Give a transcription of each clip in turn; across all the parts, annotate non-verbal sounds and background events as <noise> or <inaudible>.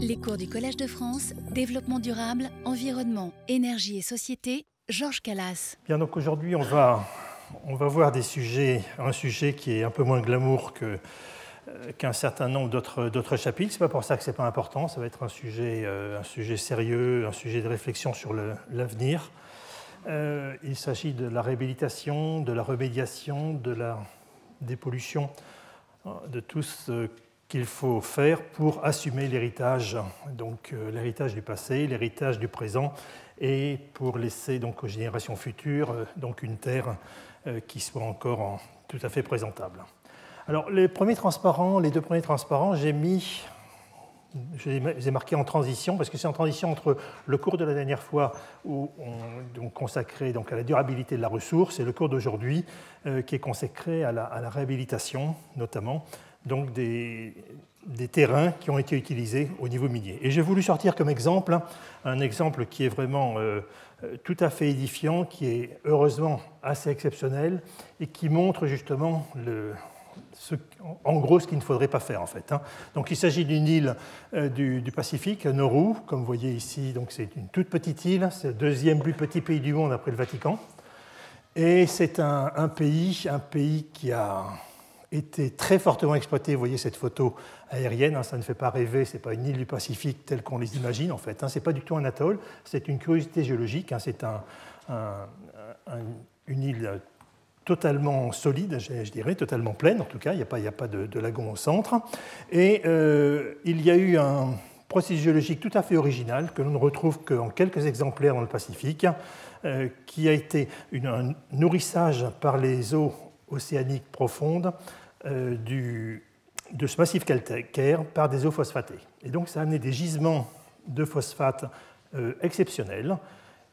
Les cours du Collège de France, développement durable, environnement, énergie et société, Georges Calas. Bien, donc aujourd'hui, on va, on va voir des sujets, un sujet qui est un peu moins glamour que, euh, qu'un certain nombre d'autres, chapitres. Ce n'est pas pour ça que ce n'est pas important, ça va être un sujet, euh, un sujet sérieux, un sujet de réflexion sur l'avenir. Euh, il s'agit de la réhabilitation, de la remédiation, de la dépollution, de tout ce qu'il faut faire pour assumer l'héritage, donc euh, l'héritage du passé, l'héritage du présent, et pour laisser donc aux générations futures euh, donc une terre euh, qui soit encore tout à fait présentable. Alors les premiers transparents, les deux premiers transparents, j'ai mis, je les ai marqués en transition parce que c'est en transition entre le cours de la dernière fois où on donc, consacré donc à la durabilité de la ressource et le cours d'aujourd'hui qui est consacré à la, à la réhabilitation notamment donc des, terrains qui ont été utilisés au niveau minier. Et j'ai voulu sortir comme exemple hein, un exemple qui est vraiment euh, tout à fait édifiant, qui est heureusement assez exceptionnel et qui montre justement en gros ce qu'il ne faudrait pas faire en fait. Hein. Donc il s'agit d'une île euh, du, Pacifique, Nauru, comme vous voyez ici, donc c'est une toute petite île, c'est le deuxième plus petit pays du monde après le Vatican. Et c'est un, pays, un pays qui a était très fortement exploité. Vous voyez cette photo aérienne, hein, ça ne fait pas rêver, ce n'est pas une île du Pacifique telle qu'on les imagine en fait. Hein, ce n'est pas du tout un atoll, c'est une curiosité géologique, hein, c'est une île totalement solide, je, dirais, totalement pleine en tout cas, il n'y a pas, pas de, lagon au centre. Et euh, il y a eu un processus géologique tout à fait original que l'on ne retrouve qu'en quelques exemplaires dans le Pacifique, euh, qui a été un nourrissage par les eaux océaniques profondes euh, de ce massif calcaire par des eaux phosphatées. Et donc ça a amené des gisements de phosphate euh, exceptionnels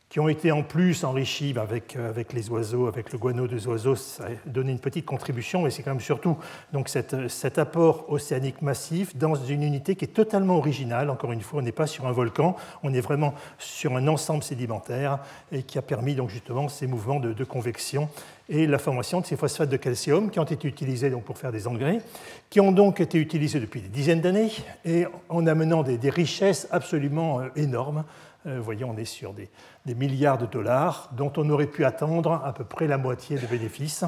qui ont été en plus enrichis avec, euh, avec les oiseaux, avec le guano des oiseaux, ça a donné une petite contribution, mais c'est quand même surtout donc cet, apport océanique massif dans une unité qui est totalement originale. Encore une fois, on n'est pas sur un volcan, on est vraiment sur un ensemble sédimentaire et qui a permis donc justement ces mouvements de, convection et la formation de ces phosphates de calcium qui ont été utilisés donc pour faire des engrais, qui ont donc été utilisés depuis des dizaines d'années et en amenant des, des richesses absolument euh, énormes. Euh, vous voyez, on est sur des, milliards de dollars dont on aurait pu attendre à peu près la moitié de bénéfices.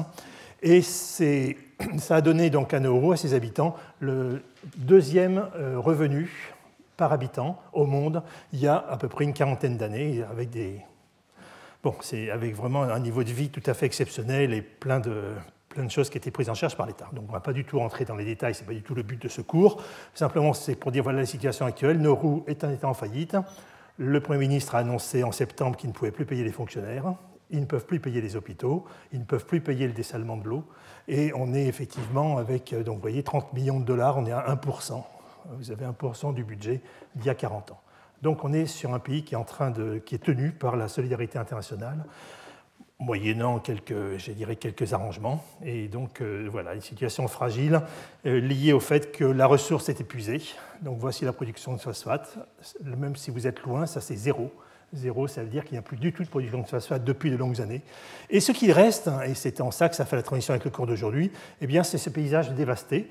Et <clears throat> ça a donné donc à Nauru, à ses habitants, le deuxième euh, revenu par habitant au monde il y a à peu près une quarantaine d'années, avec des, Bon, avec vraiment un niveau de vie tout à fait exceptionnel et plein de, plein de choses qui étaient prises en charge par l'État. Donc on ne va pas du tout rentrer dans les détails, ce n'est pas du tout le but de ce cours. Simplement, c'est pour dire voilà la situation actuelle. Nauru est un État en faillite. Le Premier ministre a annoncé en septembre qu'il ne pouvait plus payer les fonctionnaires. Ils ne peuvent plus payer les hôpitaux, ils ne peuvent plus payer le dessalement de l'eau. Et on est effectivement avec, donc vous voyez, 30 millions de dollars, on est à 1%. Vous avez 1% du budget d'il y a 40 ans. Donc on est sur un pays qui est, en train de, qui est tenu par la solidarité internationale, moyennant quelques, je dirais, quelques arrangements. Et donc euh, voilà, une situation fragile euh, liée au fait que la ressource est épuisée. Donc voici la production de phosphate. Même si vous êtes loin, ça c'est zéro. Zéro, ça veut dire qu'il n'y a plus du tout de production de phosphate depuis de longues années. Et ce qui reste, hein, et c'est en ça que ça fait la transition avec le cours d'aujourd'hui, eh bien c'est ce paysage dévasté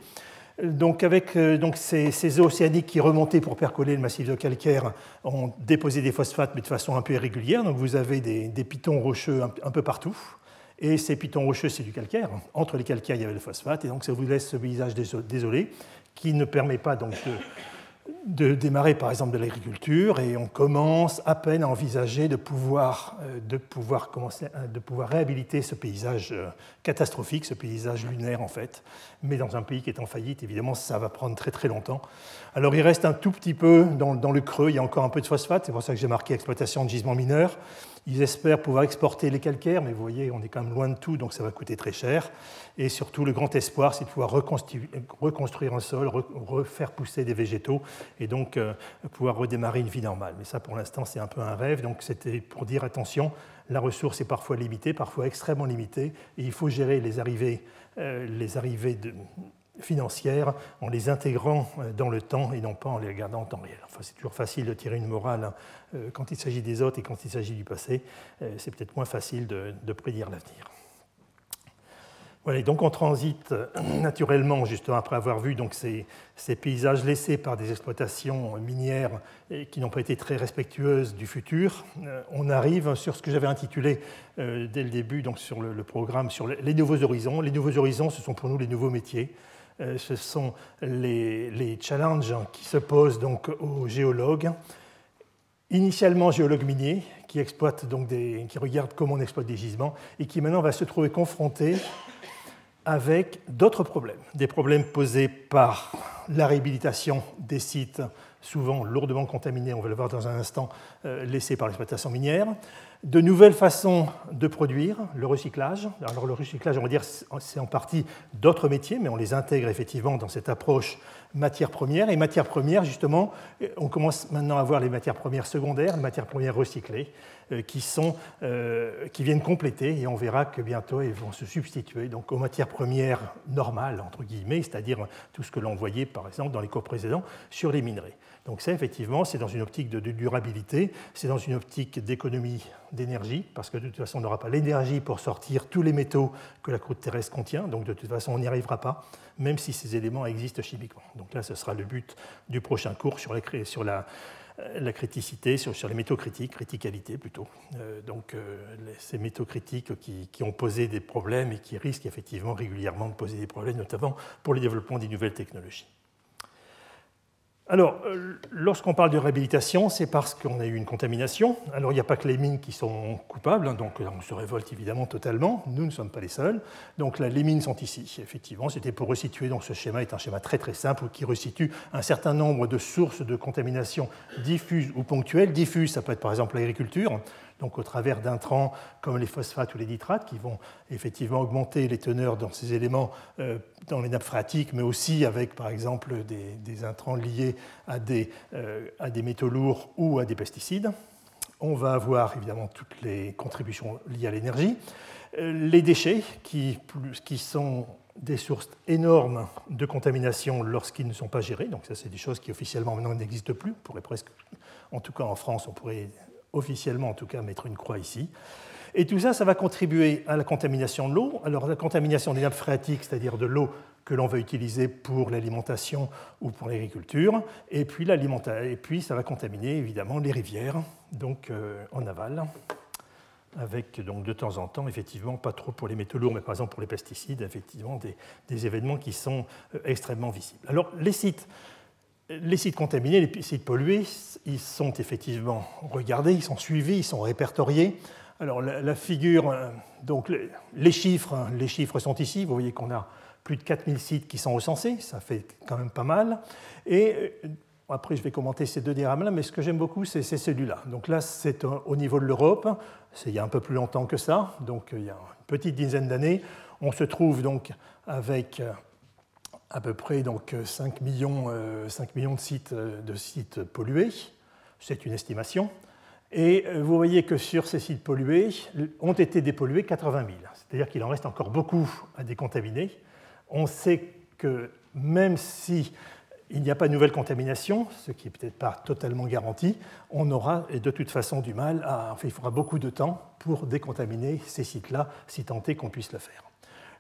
donc avec euh, donc ces, eaux océaniques qui remontaient pour percoler le massif de calcaire ont déposé des phosphates, mais de façon un peu irrégulière. Donc vous avez des, pitons rocheux un, peu partout. Et ces pitons rocheux, c'est du calcaire. Entre les calcaires, il y avait le phosphate. Et donc ça vous laisse ce paysage désolé qui ne permet pas donc de de démarrer par exemple de l'agriculture et on commence à peine à envisager de pouvoir, euh, pouvoir réhabiliter ce paysage euh, catastrophique, ce paysage lunaire en fait. Mais dans un pays qui est en faillite, évidemment, ça va prendre très très longtemps. Alors il reste un tout petit peu dans, le creux, il y a encore un peu de phosphate, c'est pour ça que j'ai marqué exploitation de gisements mineurs. Ils espèrent pouvoir exporter les calcaires, mais vous voyez, on est quand même loin de tout, donc ça va coûter très cher. Et surtout, le grand espoir, c'est de pouvoir reconstruire un sol, refaire pousser des végétaux, et donc euh, pouvoir redémarrer une vie normale. Mais ça, pour l'instant, c'est un peu un rêve. Donc c'était pour dire, attention, la ressource est parfois limitée, parfois extrêmement limitée, et il faut gérer les arrivées, euh, les arrivées de, financières en les intégrant euh, dans le temps et non pas en les regardant en temps réel. Enfin, c'est toujours facile de tirer une morale hein. euh, quand il s'agit des autres et quand il s'agit du passé. Euh, c'est peut-être moins facile de, prédire l'avenir. Voilà, donc on transite <clears throat> naturellement, justement après avoir vu donc, ces, paysages laissés par des exploitations minières qui n'ont pas été très respectueuses du futur, on arrive sur ce que j'avais intitulé dès le début donc sur le, programme sur les nouveaux horizons. Les nouveaux horizons, ce sont pour nous les nouveaux métiers. Euh, ce sont les, challenges qui se posent donc aux géologues, initialement géologues miniers, qui exploitent donc qui regardent comment on exploite des gisements, et qui maintenant va se trouver confrontés avec d'autres problèmes, des problèmes posés par la réhabilitation des sites souvent lourdement contaminés, on va le voir dans un instant, euh, laissés par l'exploitation minière, de nouvelles façons de produire, le recyclage. Alors le recyclage, on va dire, c'est en partie d'autres métiers, mais on les intègre effectivement dans cette approche matières premières. Et matières premières, justement, on commence maintenant à voir les matières premières secondaires, les matières premières recyclées, euh, qui, sont, euh, qui viennent compléter, et on verra que bientôt elles vont se substituer donc, aux matières premières normales, entre guillemets, c'est-à-dire tout ce que l'on voyait, par exemple, dans les cours précédents, sur les minerais. Donc ça, effectivement, c'est dans une optique de, durabilité, c'est dans une optique d'économie d'énergie, parce que de toute façon, on n'aura pas l'énergie pour sortir tous les métaux que la croûte terrestre contient, donc de toute façon, on n'y arrivera pas, même si ces éléments existent chimiquement. Donc là, ce sera le but du prochain cours sur, sur la, la, criticité, sur, sur, les métaux critiques, criticalité plutôt. Euh, donc euh, ces métaux critiques qui, ont posé des problèmes et qui risquent effectivement régulièrement de poser des problèmes, notamment pour le développement des nouvelles technologies. Alors, euh, lorsqu'on parle de réhabilitation, c'est parce qu'on a eu une contamination. Alors, il n'y a pas que les mines qui sont coupables, hein, donc on se révolte évidemment totalement. Nous ne sommes pas les seuls. Donc, là, les mines sont ici. Effectivement, c'était pour resituer. Donc, ce schéma est un schéma très très simple qui resitue un certain nombre de sources de contamination diffuses ou ponctuelles. Diffuses, ça peut être par exemple l'agriculture donc au travers d'intrants comme les phosphates ou les nitrates, qui vont effectivement augmenter les teneurs dans ces éléments euh, dans les nappes phréatiques, mais aussi avec par exemple des, intrants liés à des, euh, à des métaux lourds ou à des pesticides. On va avoir évidemment toutes les contributions liées à l'énergie. Euh, les déchets, qui, qui sont des sources énormes de contamination lorsqu'ils ne sont pas gérés. Donc ça, c'est des choses qui officiellement maintenant n'existent plus. On pourrait presque, en tout cas en France, on pourrait officiellement en tout cas, mettre une croix ici. Et tout ça, ça va contribuer à la contamination de l'eau. Alors la contamination des nappes phréatiques, c'est-à-dire de l'eau que l'on va utiliser pour l'alimentation ou pour l'agriculture, et puis, et puis ça va contaminer évidemment les rivières, donc euh, en aval, avec donc de temps en temps, effectivement, pas trop pour les métaux lourds, mais par exemple pour les pesticides, effectivement, des, événements qui sont euh, extrêmement visibles. Alors les sites les sites contaminés, les sites pollués, ils sont effectivement regardés, ils sont suivis, ils sont répertoriés. Alors la, figure, euh, donc les chiffres, hein, les chiffres sont ici. Vous voyez qu'on a plus de 4000 sites qui sont recensés, ça fait quand même pas mal. Et euh, après, je vais commenter ces deux diagrammes-là, mais ce que j'aime beaucoup, c'est celui-là. Donc là, c'est au niveau de l'Europe, c'est il y a un peu plus longtemps que ça, donc il y a une petite dizaine d'années. On se trouve donc avec euh, à peu près donc, 5, millions, 5 euh, millions de sites, euh, de sites pollués. C'est une estimation. Et euh, vous voyez que sur ces sites pollués, ont été dépollués 80 000. C'est-à-dire qu'il en reste encore beaucoup à décontaminer. On sait que même si il n'y a pas de nouvelle contamination, ce qui n'est peut-être pas totalement garanti, on aura de toute façon du mal à. Enfin, il faudra beaucoup de temps pour décontaminer ces sites-là, si tant est qu'on puisse le faire.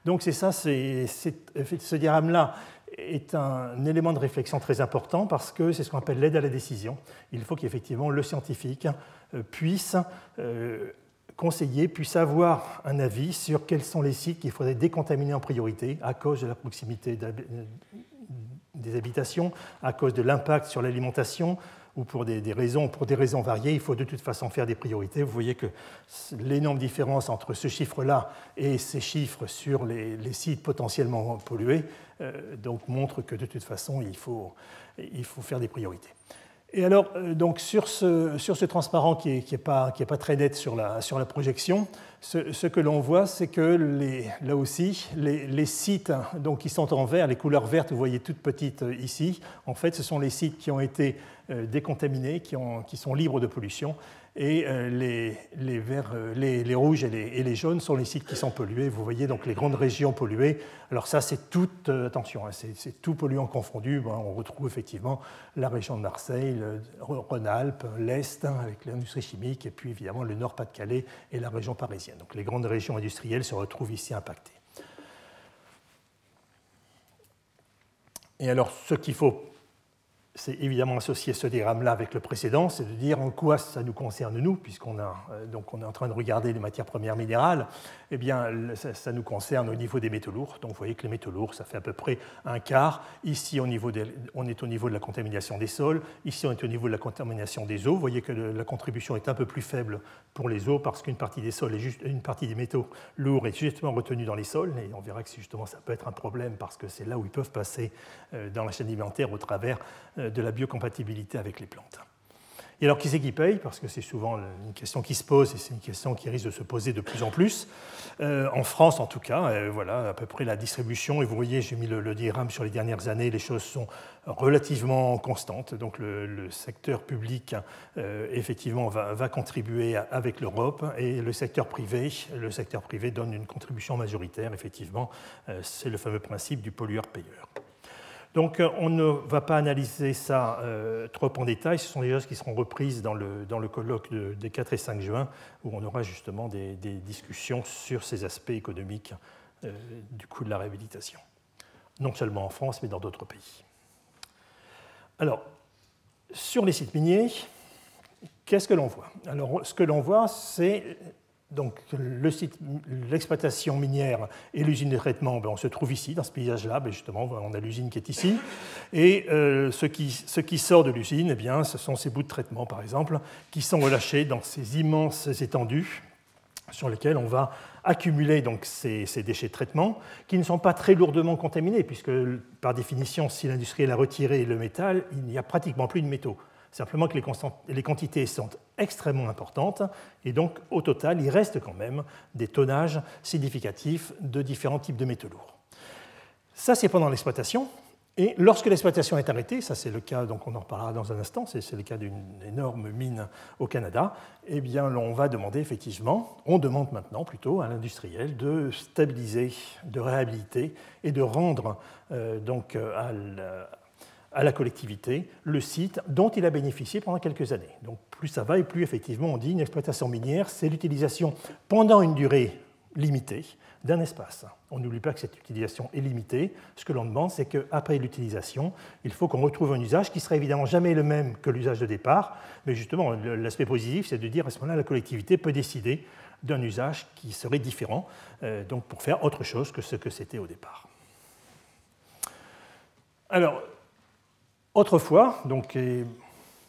Donc c'est ça, ce diagramme-là est un élément de réflexion très important parce que c'est ce qu'on appelle l'aide à la décision. Il faut qu'effectivement le scientifique euh, puisse euh, conseiller, puisse avoir un avis sur quels sont les sites qu'il faudrait décontaminer en priorité à cause de la proximité des habitations, à cause de l'impact sur l'alimentation, ou pour des, raisons, pour des raisons variées, il faut de toute façon faire des priorités. Vous voyez que l'énorme différence entre ce chiffre-là et ces chiffres sur les, sites potentiellement pollués euh, donc montre que de toute façon, il faut, il faut faire des priorités. Et alors, euh, donc sur, ce, sur ce transparent qui n'est est pas, pas très net sur la, sur la projection, ce, que l'on voit, c'est que là aussi, les, sites donc, qui sont en vert, les couleurs vertes, vous voyez toutes petites euh, ici, en fait, ce sont les sites qui ont été euh, décontaminés qui, sont libres de pollution. Et euh, euh, les, les, rouges et, les, jaunes sont les sites qui sont pollués. Vous voyez donc les grandes régions polluées. Alors ça, c'est tout, attention, hein, c'est tout polluant confondu. Ben, on retrouve effectivement la région de Marseille, le Rhône-Alpes, l'Est hein, avec l'industrie chimique, et puis évidemment le Nord-Pas-de-Calais et la région parisienne. Donc les grandes régions industrielles se retrouvent ici impactées. Et alors, ce qu'il faut c'est évidemment associer ce diagramme-là avec le précédent, c'est de dire en quoi ça nous concerne nous, puisqu'on euh, donc on est en train de regarder les matières premières minérales, eh bien ça, nous concerne au niveau des métaux lourds. Donc vous voyez que les métaux lourds, ça fait à peu près un quart. Ici, on est au niveau de la contamination des sols, ici on est au niveau de la contamination des eaux. Vous voyez que la contribution est un peu plus faible pour les eaux parce qu'une partie des sols et juste, une partie des métaux lourds est justement retenue dans les sols, et on verra que justement ça peut être un problème parce que c'est là où ils peuvent passer euh, dans la chaîne alimentaire au travers euh, de la biocompatibilité avec les plantes. Et alors, qui c'est qui paye? Parce que c'est souvent une question qui se pose et c'est une question qui risque de se poser de plus en plus. Euh, en France, en tout cas, euh, voilà à peu près la distribution. Et vous voyez, j'ai mis le, diagramme sur les dernières années, les choses sont relativement constantes. Donc, le, secteur public, euh, effectivement, va, va, contribuer avec l'Europe et le secteur privé, le secteur privé donne une contribution majoritaire, effectivement. c'est le fameux principe du pollueur-payeur. Donc euh, on ne va pas analyser ça euh, trop en détail, ce sont des choses qui seront reprises dans le, colloque des 4 et 5 juin, où on aura justement des, discussions sur ces aspects économiques euh, du coût de la réhabilitation, non seulement en France, mais dans d'autres pays. Alors, sur les sites miniers, qu'est-ce que l'on voit? Alors, ce que l'on voit, c'est donc l'exploitation minière et l'usine de traitement, ben, on se trouve ici, dans ce paysage-là, ben, justement, on a l'usine qui est ici. Et euh, ce, qui, sort de l'usine, eh bien, ce sont ces bouts de traitement, par exemple, qui sont relâchés dans ces immenses étendues sur lesquelles on va accumuler donc, ces, ces, déchets de traitement, qui ne sont pas très lourdement contaminés, puisque par définition, si l'industriel a retiré le métal, il n'y a pratiquement plus de métaux. Simplement que les, quantités sont extrêmement importantes et donc au total, il reste quand même des tonnages significatifs de différents types de métaux lourds. Ça, c'est pendant l'exploitation. Et lorsque l'exploitation est arrêtée, ça c'est le cas, donc on en reparlera dans un instant, c'est le cas d'une énorme mine au Canada, eh bien on va demander effectivement, on demande maintenant plutôt à l'industriel de stabiliser, de réhabiliter et de rendre euh, donc à, à la collectivité le site dont il a bénéficié pendant quelques années. Donc plus ça va et plus effectivement on dit une exploitation minière, c'est l'utilisation pendant une durée limitée d'un espace. On n'oublie pas que cette utilisation est limitée. Ce que l'on demande, c'est qu'après l'utilisation, il faut qu'on retrouve un usage qui sera évidemment jamais le même que l'usage de départ, mais justement l'aspect positif, c'est de dire à ce moment-là, la collectivité peut décider d'un usage qui serait différent, euh, donc pour faire autre chose que ce que c'était au départ. Alors, Autrefois, donc,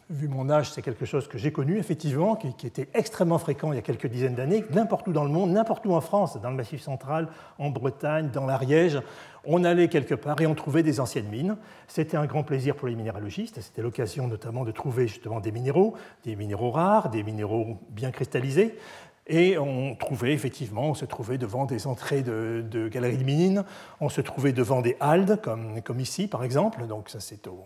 vu mon âge, c'est quelque chose que j'ai connu effectivement, qui, était extrêmement fréquent il y a quelques dizaines d'années, n'importe où dans le monde, n'importe où en France, dans le Massif central, en Bretagne, dans l'Ariège, on allait quelque part et on trouvait des anciennes mines. C'était un grand plaisir pour les minéralogistes, c'était l'occasion notamment de trouver justement des minéraux, des minéraux rares, des minéraux bien cristallisés, et on se trouvait devant des entrées de, galeries de mines, on se trouvait devant des haldes, comme, ici par exemple, donc ça c'est au,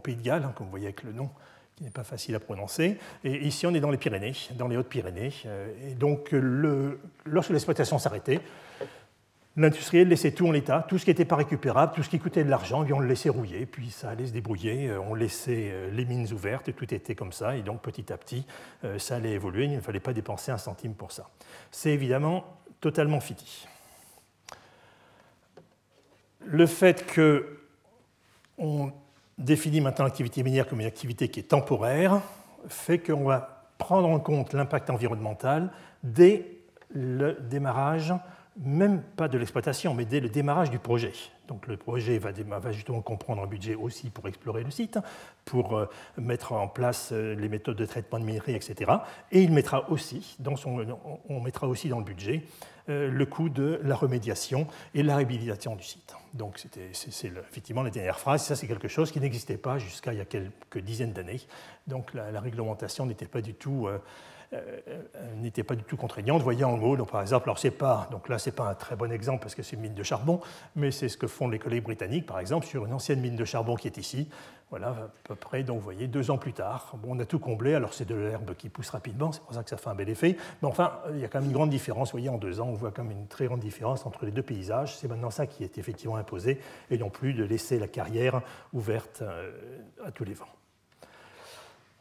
Pays de Galles, hein, comme vous voyez avec le nom qui n'est pas facile à prononcer. Et ici on est dans les Pyrénées, dans les Hautes-Pyrénées. Euh, et donc lorsque l'exploitation s'arrêtait, L'industriel laissait tout en l'état, tout ce qui n'était pas récupérable, tout ce qui coûtait de l'argent, on le laissait rouiller, puis ça allait se débrouiller, euh, on laissait euh, les mines ouvertes, tout était comme ça, et donc petit à petit, euh, ça allait évoluer, il ne fallait pas dépenser un centime pour ça. C'est évidemment totalement fini. Le fait qu'on définit maintenant l'activité minière comme une activité qui est temporaire fait qu'on va prendre en compte l'impact environnemental dès le démarrage même pas de l'exploitation, mais dès le démarrage du projet. Donc le projet va, justement comprendre un budget aussi pour explorer le site, pour euh, mettre en place euh, les méthodes de traitement de minerais, etc. Et il mettra aussi, on mettra aussi dans le budget euh, le coût de la remédiation et la réhabilitation du site. Donc c'est effectivement la dernière phrase. Ça, c'est quelque chose qui n'existait pas jusqu'à il y a quelques dizaines d'années. Donc la, réglementation n'était pas du tout... Euh, euh, n'était pas du tout contraignante. Vous voyez en haut, donc, par exemple, alors c'est pas, donc là, ce n'est pas un très bon exemple parce que c'est une mine de charbon, mais c'est ce que font les collègues britanniques, par exemple, sur une ancienne mine de charbon qui est ici. Voilà, à peu près, donc vous voyez, deux ans plus tard. On a tout comblé, alors c'est de l'herbe qui pousse rapidement, c'est pour ça que ça fait un bel effet. Mais enfin, il y a quand même une grande différence. Vous voyez, en deux ans, on voit quand même une très grande différence entre les deux paysages. C'est maintenant ça qui est effectivement imposé, et non plus de laisser la carrière ouverte euh, à tous les vents.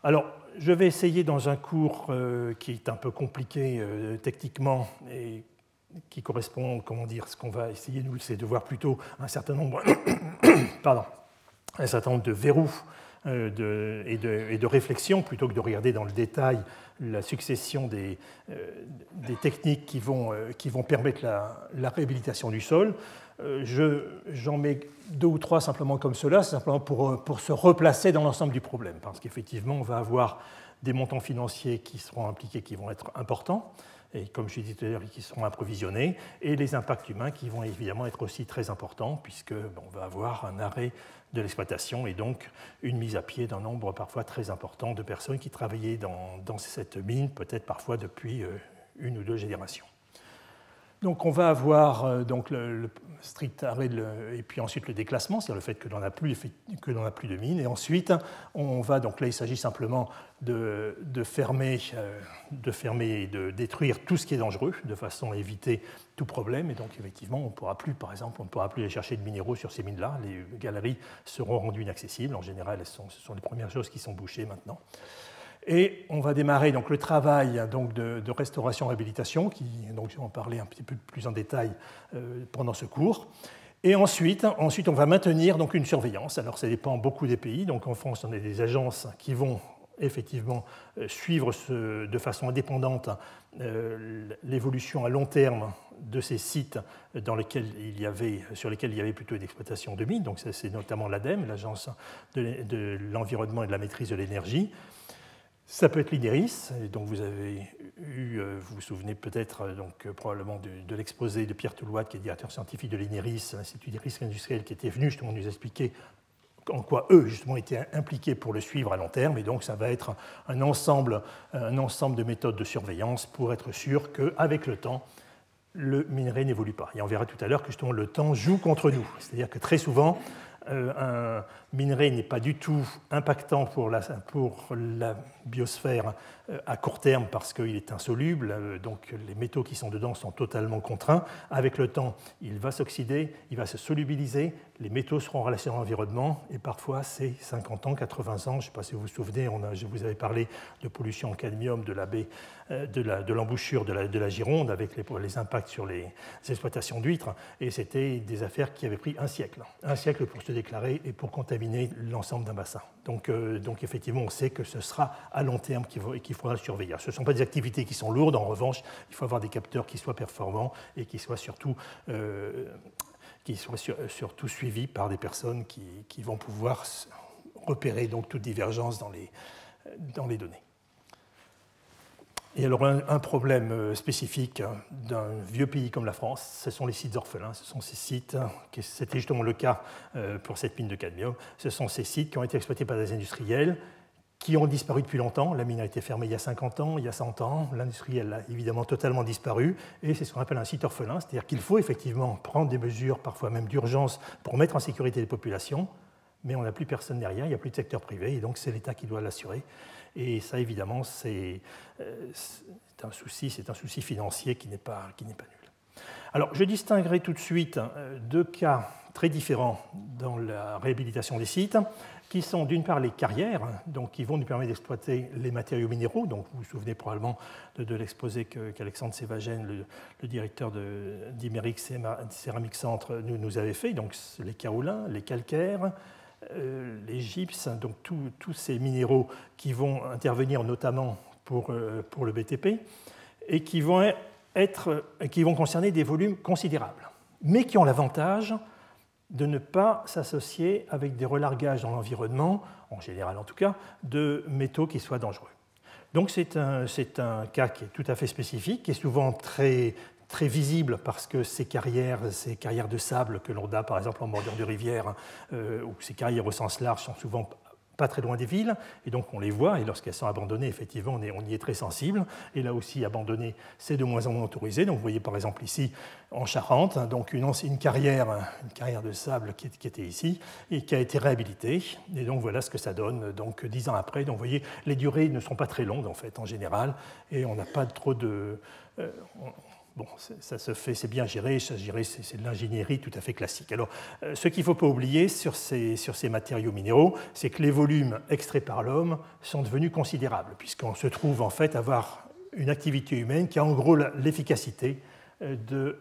Alors, je vais essayer dans un cours euh, qui est un peu compliqué euh, techniquement et qui correspond, comment dire, ce qu'on va essayer, nous, c'est de voir plutôt un certain nombre, <coughs> pardon, un certain nombre de verrous euh, et, de, réflexions, plutôt que de regarder dans le détail la succession des, euh, techniques qui vont, euh, qui vont permettre la, réhabilitation du sol. J'en mets deux ou trois simplement comme cela, simplement pour, pour se replacer dans l'ensemble du problème, parce qu'effectivement, on va avoir des montants financiers qui seront impliqués, qui vont être importants, et comme je disais tout à l'heure, qui seront approvisionnés, et les impacts humains qui vont évidemment être aussi très importants, puisque on va avoir un arrêt de l'exploitation et donc une mise à pied d'un nombre parfois très important de personnes qui travaillaient dans, cette mine, peut-être parfois depuis euh, une ou deux générations. Donc on va avoir euh, donc le, strict arrêt et puis ensuite le déclassement, c'est-à-dire le fait que l'on n'a plus, de mines. Et ensuite, on va donc là, il s'agit simplement de, fermer, euh, de et de détruire tout ce qui est dangereux, de façon à éviter tout problème. Et donc effectivement, on ne pourra plus, par exemple, on ne pourra plus aller chercher de minéraux sur ces mines-là. Les galeries seront rendues inaccessibles. En général, ce sont les premières choses qui sont bouchées maintenant. Et on va démarrer donc, le travail donc, de, restauration-réhabilitation, qui donc, je vais en parler un petit peu plus en détail euh, pendant ce cours. Et ensuite, ensuite, on va maintenir donc, une surveillance. Alors, ça dépend beaucoup des pays. Donc, en France, on a des agences qui vont effectivement euh, suivre de façon indépendante euh, l'évolution à long terme de ces sites dans lesquels il y avait, sur lesquels il y avait plutôt une exploitation de mines. Donc, c'est notamment l'ADEME, l'Agence de l'environnement et de la maîtrise de l'énergie. Ça peut être l'INERIS, donc vous avez eu, euh, vous vous souvenez peut-être euh, donc euh, probablement de, l'exposé de Pierre Toulois, qui est directeur scientifique de l'INERIS, l'Institut des risques industriels, qui était venu justement nous expliquer en quoi eux justement étaient impliqués pour le suivre à long terme. Et donc ça va être un ensemble, un ensemble de méthodes de surveillance pour être sûr qu'avec le temps, le minerai n'évolue pas. Et on verra tout à l'heure que justement le temps joue contre nous. C'est-à-dire que très souvent, un minerai n'est pas du tout impactant pour la, pour la biosphère euh, à court terme parce qu'il est insoluble, euh, donc les métaux qui sont dedans sont totalement contraints. Avec le temps, il va s'oxyder, il va se solubiliser, les métaux seront en relation à l'environnement et parfois c'est 50 ans, 80 ans. Je ne sais pas si vous vous souvenez, on a, je vous avais parlé de pollution en cadmium de la baie, euh, de l'embouchure de, la, de la Gironde avec les, impacts sur les exploitations d'huîtres et c'était des affaires qui avaient pris un siècle. Un siècle pour se déclarer et pour contaminer l'ensemble d'un bassin. Donc, donc effectivement, on sait que ce sera à long terme qu'il faudra surveiller. Ce ne sont pas des activités qui sont lourdes, en revanche, il faut avoir des capteurs qui soient performants et qui soient surtout, euh, qui soient surtout suivis par des personnes qui, vont pouvoir repérer donc toute divergence dans les, dans les données. Et alors un, problème euh, spécifique d'un vieux pays comme la France, ce sont les sites orphelins. Ce sont ces sites, c'était justement le cas euh, pour cette mine de cadmium, ce sont ces sites qui ont été exploités par des industriels qui ont disparu depuis longtemps. La mine a été fermée il y a 50 ans, il y a 100 ans. L'industriel a évidemment totalement disparu. Et c'est ce qu'on appelle un site orphelin, c'est-à-dire qu'il faut effectivement prendre des mesures, parfois même d'urgence, pour mettre en sécurité les populations. Mais on n'a plus personne derrière, il n'y a plus de secteur privé, et donc c'est l'État qui doit l'assurer. Et ça, évidemment, c'est euh, un souci, c'est un souci financier qui n'est pas, pas nul. Alors, je distinguerai tout de suite euh, deux cas très différents dans la réhabilitation des sites qui sont d'une part les carrières, donc qui vont nous permettre d'exploiter les matériaux minéraux. Donc vous vous souvenez probablement de, l'exposé qu'Alexandre Sévagène, le, directeur d'Imeric Céramique Centre, nous, nous, avait fait. Donc les kaolins, les calcaires, euh, les gypses, donc tous ces minéraux qui vont intervenir notamment pour, euh, pour le BTP et qui vont, être, qui vont concerner des volumes considérables, mais qui ont l'avantage de ne pas s'associer avec des relargages dans l'environnement, en général en tout cas, de métaux qui soient dangereux. Donc c'est un, un, cas qui est tout à fait spécifique, qui est souvent très, très visible parce que ces carrières, ces carrières de sable que l'on a par exemple en bordure de rivière, euh, ou ces carrières au sens large sont souvent pas très loin des villes, et donc on les voit, et lorsqu'elles sont abandonnées, effectivement, on, y est très sensible. Et là aussi, abandonnées, c'est de moins en moins autorisé. Donc vous voyez par exemple ici, en Charente, hein, donc une, carrière, une carrière de sable qui, était ici, et qui a été réhabilitée. Et donc voilà ce que ça donne, donc dix ans après. Donc vous voyez, les durées ne sont pas très longues, en fait, en général, et on n'a pas trop de... Euh, Bon, ça se fait, c'est bien géré, c'est de l'ingénierie tout à fait classique. Alors, euh, ce qu'il ne faut pas oublier sur ces, sur ces matériaux minéraux, c'est que les volumes extraits par l'homme sont devenus considérables, puisqu'on se trouve en fait avoir une activité humaine qui a en gros l'efficacité de,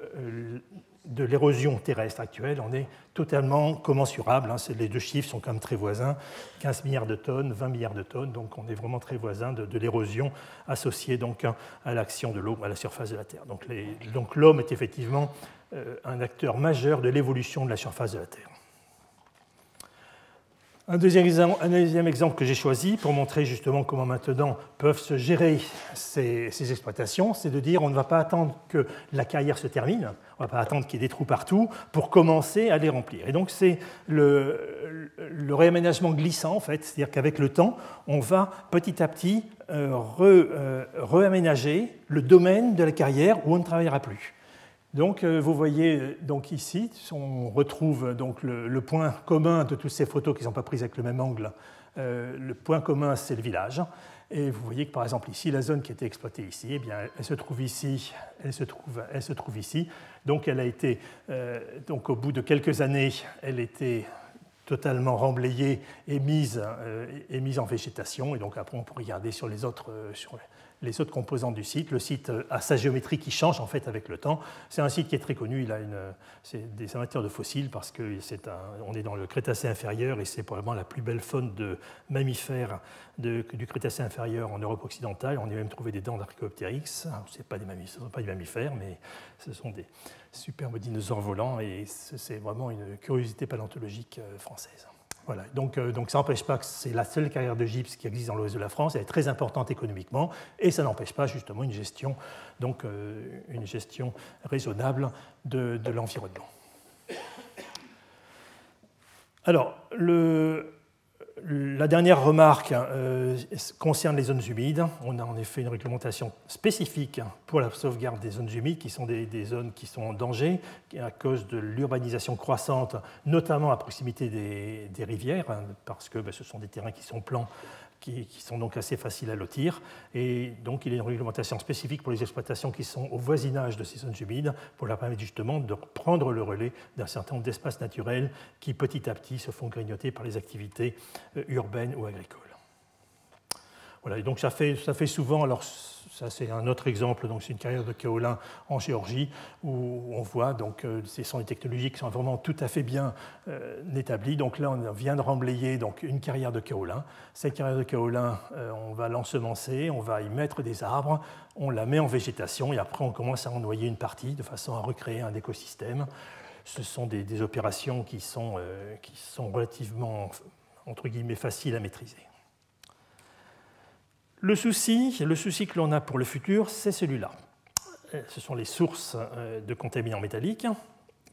de l'érosion terrestre actuelle. On est totalement commensurable. Hein. Les deux chiffres sont quand même très voisins 15 milliards de tonnes, 20 milliards de tonnes. Donc on est vraiment très voisin de, l'érosion associée donc à l'action de l'eau à la surface de la Terre. Donc l'homme est effectivement un acteur majeur de l'évolution de la surface de la Terre. Un deuxième, exemple, que j'ai choisi pour montrer justement comment maintenant peuvent se gérer ces, exploitations, c'est de dire on ne va pas attendre que la carrière se termine, on ne va pas attendre qu'il y ait des trous partout pour commencer à les remplir. Et donc c'est le, réaménagement glissant en fait, c'est-à-dire qu'avec le temps, on va petit à petit euh, euh, réaménager le domaine de la carrière où on ne travaillera plus. Donc, euh, vous voyez euh, donc ici, on retrouve donc le, point commun de toutes ces photos qui ne sont pas prises avec le même angle. Euh, le point commun, c'est le village. Et vous voyez que par exemple ici, la zone qui était exploitée ici, eh bien, elle se trouve ici, elle se trouve, elle se trouve ici. Donc, elle a été, donc au bout de quelques années, elle était totalement remblayée et mise, et mise en végétation. Et donc après, on peut regarder sur les autres, les autres composants du site. Le site a sa géométrie qui change en fait avec le temps. C'est un site qui est très connu. Il a une, c'est des amateurs de fossiles parce que c'est un, on est dans le Crétacé inférieur et c'est probablement la plus belle faune de mammifères du Crétacé inférieur en Europe occidentale. On y a même trouvé des dents d'Archaeopteryx. Ce ne sont pas des mammifères, mais ce sont des superbes dinosaures volants et c'est vraiment une curiosité paléontologique euh, française. Voilà. Donc, euh, donc, ça n'empêche pas que c'est la seule carrière de gypse qui existe dans l'ouest de la France. Elle est très importante économiquement et ça n'empêche pas justement une gestion, donc, euh, une gestion raisonnable de, de l'environnement. Alors, le, la dernière remarque euh, concerne les zones humides. On a en effet une réglementation spécifique pour la sauvegarde des zones humides, qui sont des, zones qui sont en danger à cause de l'urbanisation croissante, notamment à proximité des, rivières, hein, parce que ben, ce sont des terrains qui sont plans qui, sont donc assez faciles à lotir. Et donc, il y a une réglementation spécifique pour les exploitations qui sont au voisinage de ces zones humides pour leur permettre justement de prendre le relais d'un certain nombre d'espaces naturels qui, petit à petit, se font grignoter par les activités euh, urbaines ou agricoles. Voilà, et donc ça fait, ça fait souvent, alors ça c'est un autre exemple, donc c'est une carrière de kaolin en Géorgie où on voit donc euh, ce sont des technologies qui sont vraiment tout à fait bien euh, établies. Donc là on vient de remblayer une carrière de kaolin. Cette carrière de kaolin, euh, on va l'ensemencer, on va y mettre des arbres, on la met en végétation et après on commence à en noyer une partie de façon à recréer un écosystème. Ce sont des, des opérations qui sont, qui sont relativement entre guillemets faciles à maîtriser. Le souci, le souci que l'on a pour le futur, c'est celui-là. Euh, ce sont les sources euh, de contaminants métalliques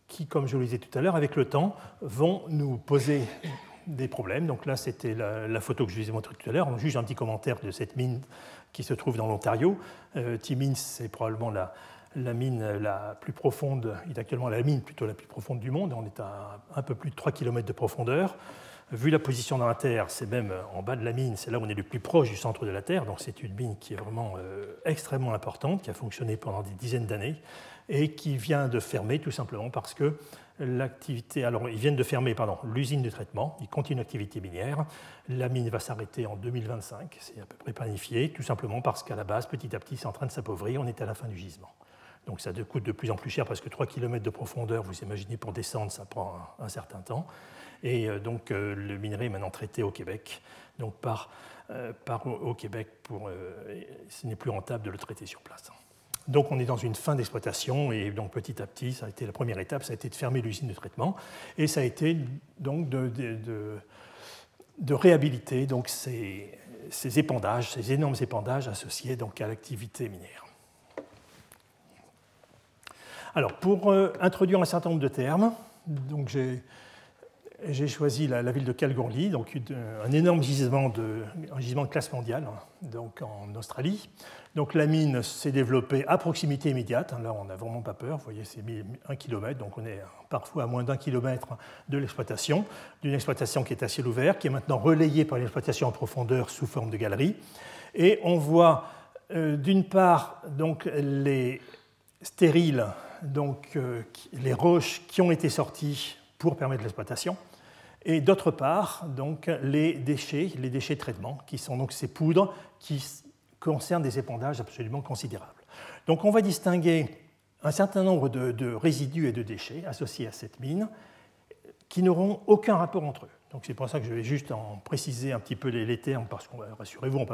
qui, comme je vous le disais tout à l'heure, avec le temps, vont nous poser des problèmes. Donc là, c'était la, photo que je vous ai montrée tout à l'heure. On juge un petit commentaire de cette mine qui se trouve dans l'Ontario. Euh, Timmins, c'est probablement la, la, mine la plus profonde, il est actuellement la mine plutôt la plus profonde du monde. On est à un peu plus de 3 km de profondeur. Vu la position dans la Terre, c'est même en bas de la mine, c'est là où on est le plus proche du centre de la Terre, donc c'est une mine qui est vraiment euh, extrêmement importante, qui a fonctionné pendant des dizaines d'années et qui vient de fermer tout simplement parce que l'activité, alors ils viennent de fermer pardon, l'usine de traitement, ils continuent l'activité minière, la mine va s'arrêter en 2025, c'est à peu près planifié, tout simplement parce qu'à la base, petit à petit, c'est en train de s'appauvrir, on est à la fin du gisement. Donc ça coûte de plus en plus cher parce que 3 km de profondeur, vous imaginez, pour descendre, ça prend un certain temps. Et euh, donc euh, le minerai est maintenant traité au Québec, donc par, euh, par au Québec, ce n'est plus rentable de le traiter sur place. Donc on est dans une fin d'exploitation et donc petit à petit, ça a été la première étape, ça a été de fermer l'usine de traitement et ça a été donc de, de, de, réhabiliter donc ces, ces, épandages, ces énormes épandages associés donc à l'activité minière. Alors pour introduire un certain nombre de termes, donc j'ai j'ai choisi la, ville de Kalgoorlie, donc un énorme gisement de, un gisement de classe mondiale donc en Australie. Donc la mine s'est développée à proximité immédiate. Là, on n'a vraiment pas peur. Vous voyez, c'est un kilomètre, donc on est parfois à moins d'un kilomètre de l'exploitation, d'une exploitation qui est à ciel ouvert, qui est maintenant relayée par une exploitation en profondeur sous forme de galerie. Et on voit euh, d'une part donc les stériles, donc euh, les roches qui ont été sorties pour permettre l'exploitation et d'autre part, donc, les déchets, les déchets de traitement, qui sont donc ces poudres qui concernent des épandages absolument considérables. Donc on va distinguer un certain nombre de, résidus et de déchets associés à cette mine qui n'auront aucun rapport entre eux. Donc c'est pour ça que je vais juste en préciser un petit peu les, termes, parce qu'on rassurez-vous, on,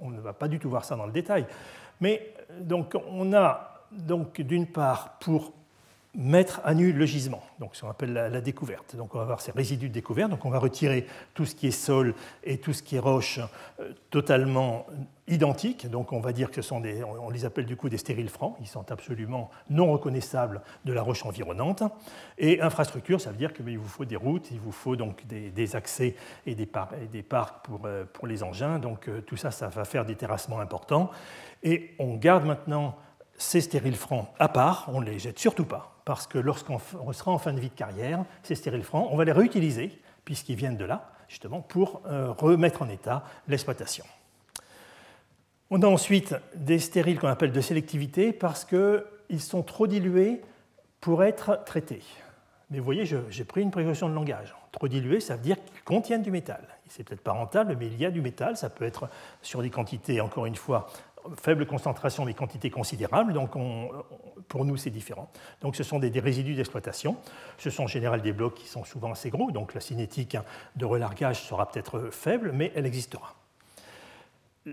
on, ne va pas du tout voir ça dans le détail. Mais donc on a donc d'une part pour mettre à nu le gisement, donc ce qu'on appelle la, découverte. Donc on va avoir ces résidus de découverte, donc on va retirer tout ce qui est sol et tout ce qui est roche euh, totalement identiques, donc on va dire que ce sont des, on les appelle du coup des stériles francs, ils sont absolument non reconnaissables de la roche environnante. Et infrastructure, ça veut dire qu'il vous faut des routes, il vous faut donc des, accès et des, parcs pour, euh, pour, les engins, donc euh, tout ça, ça va faire des terrassements importants. Et on garde maintenant ces stériles francs à part, on ne les jette surtout pas parce que lorsqu'on sera en fin de vie de carrière, ces stériles francs, on va les réutiliser, puisqu'ils viennent de là, justement, pour euh, remettre en état l'exploitation. On a ensuite des stériles qu'on appelle de sélectivité parce qu'ils sont trop dilués pour être traités. Mais vous voyez, j'ai pris une précaution de langage. Trop dilués, ça veut dire qu'ils contiennent du métal. C'est peut-être pas rentable, mais il y a du métal. Ça peut être sur des quantités, encore une fois, faible concentration mais quantité considérable, donc pour nous c'est différent. Donc ce sont des, résidus d'exploitation, ce sont en général des blocs qui sont souvent assez gros, donc la cinétique de relargage sera peut-être faible, mais elle existera.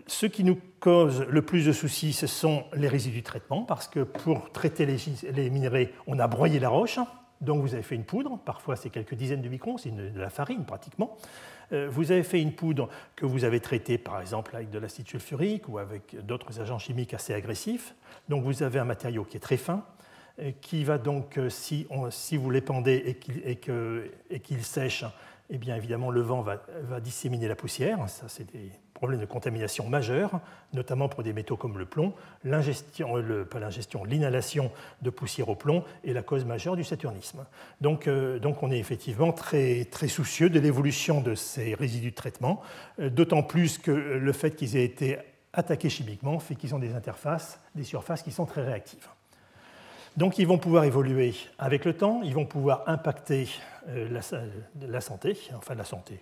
Ce qui nous cause le plus de soucis, ce sont les résidus de traitement, parce que pour traiter les, les minerais, on a broyé la roche, donc vous avez fait une poudre, parfois c'est quelques dizaines de microns, c'est de la farine pratiquement. Euh, vous avez fait une poudre que vous avez traitée par exemple avec de l'acide sulfurique ou avec d'autres agents chimiques assez agressifs. Donc vous avez un matériau qui est très fin, euh, qui va donc, euh, si, vous l'épandez et qu'il sèche, eh bien évidemment le vent va, disséminer la poussière. Ça, c'est des problème de contamination majeur, notamment pour des métaux comme le plomb. L'ingestion, euh, l'inhalation de poussière au plomb est la cause majeure du saturnisme. Donc, euh, donc on est effectivement très, très soucieux de l'évolution de ces résidus de traitement, euh, d'autant plus que le fait qu'ils aient été attaqués chimiquement fait qu'ils ont des interfaces, des surfaces qui sont très réactives. Donc ils vont pouvoir évoluer avec le temps, ils vont pouvoir impacter la, la santé, enfin la santé,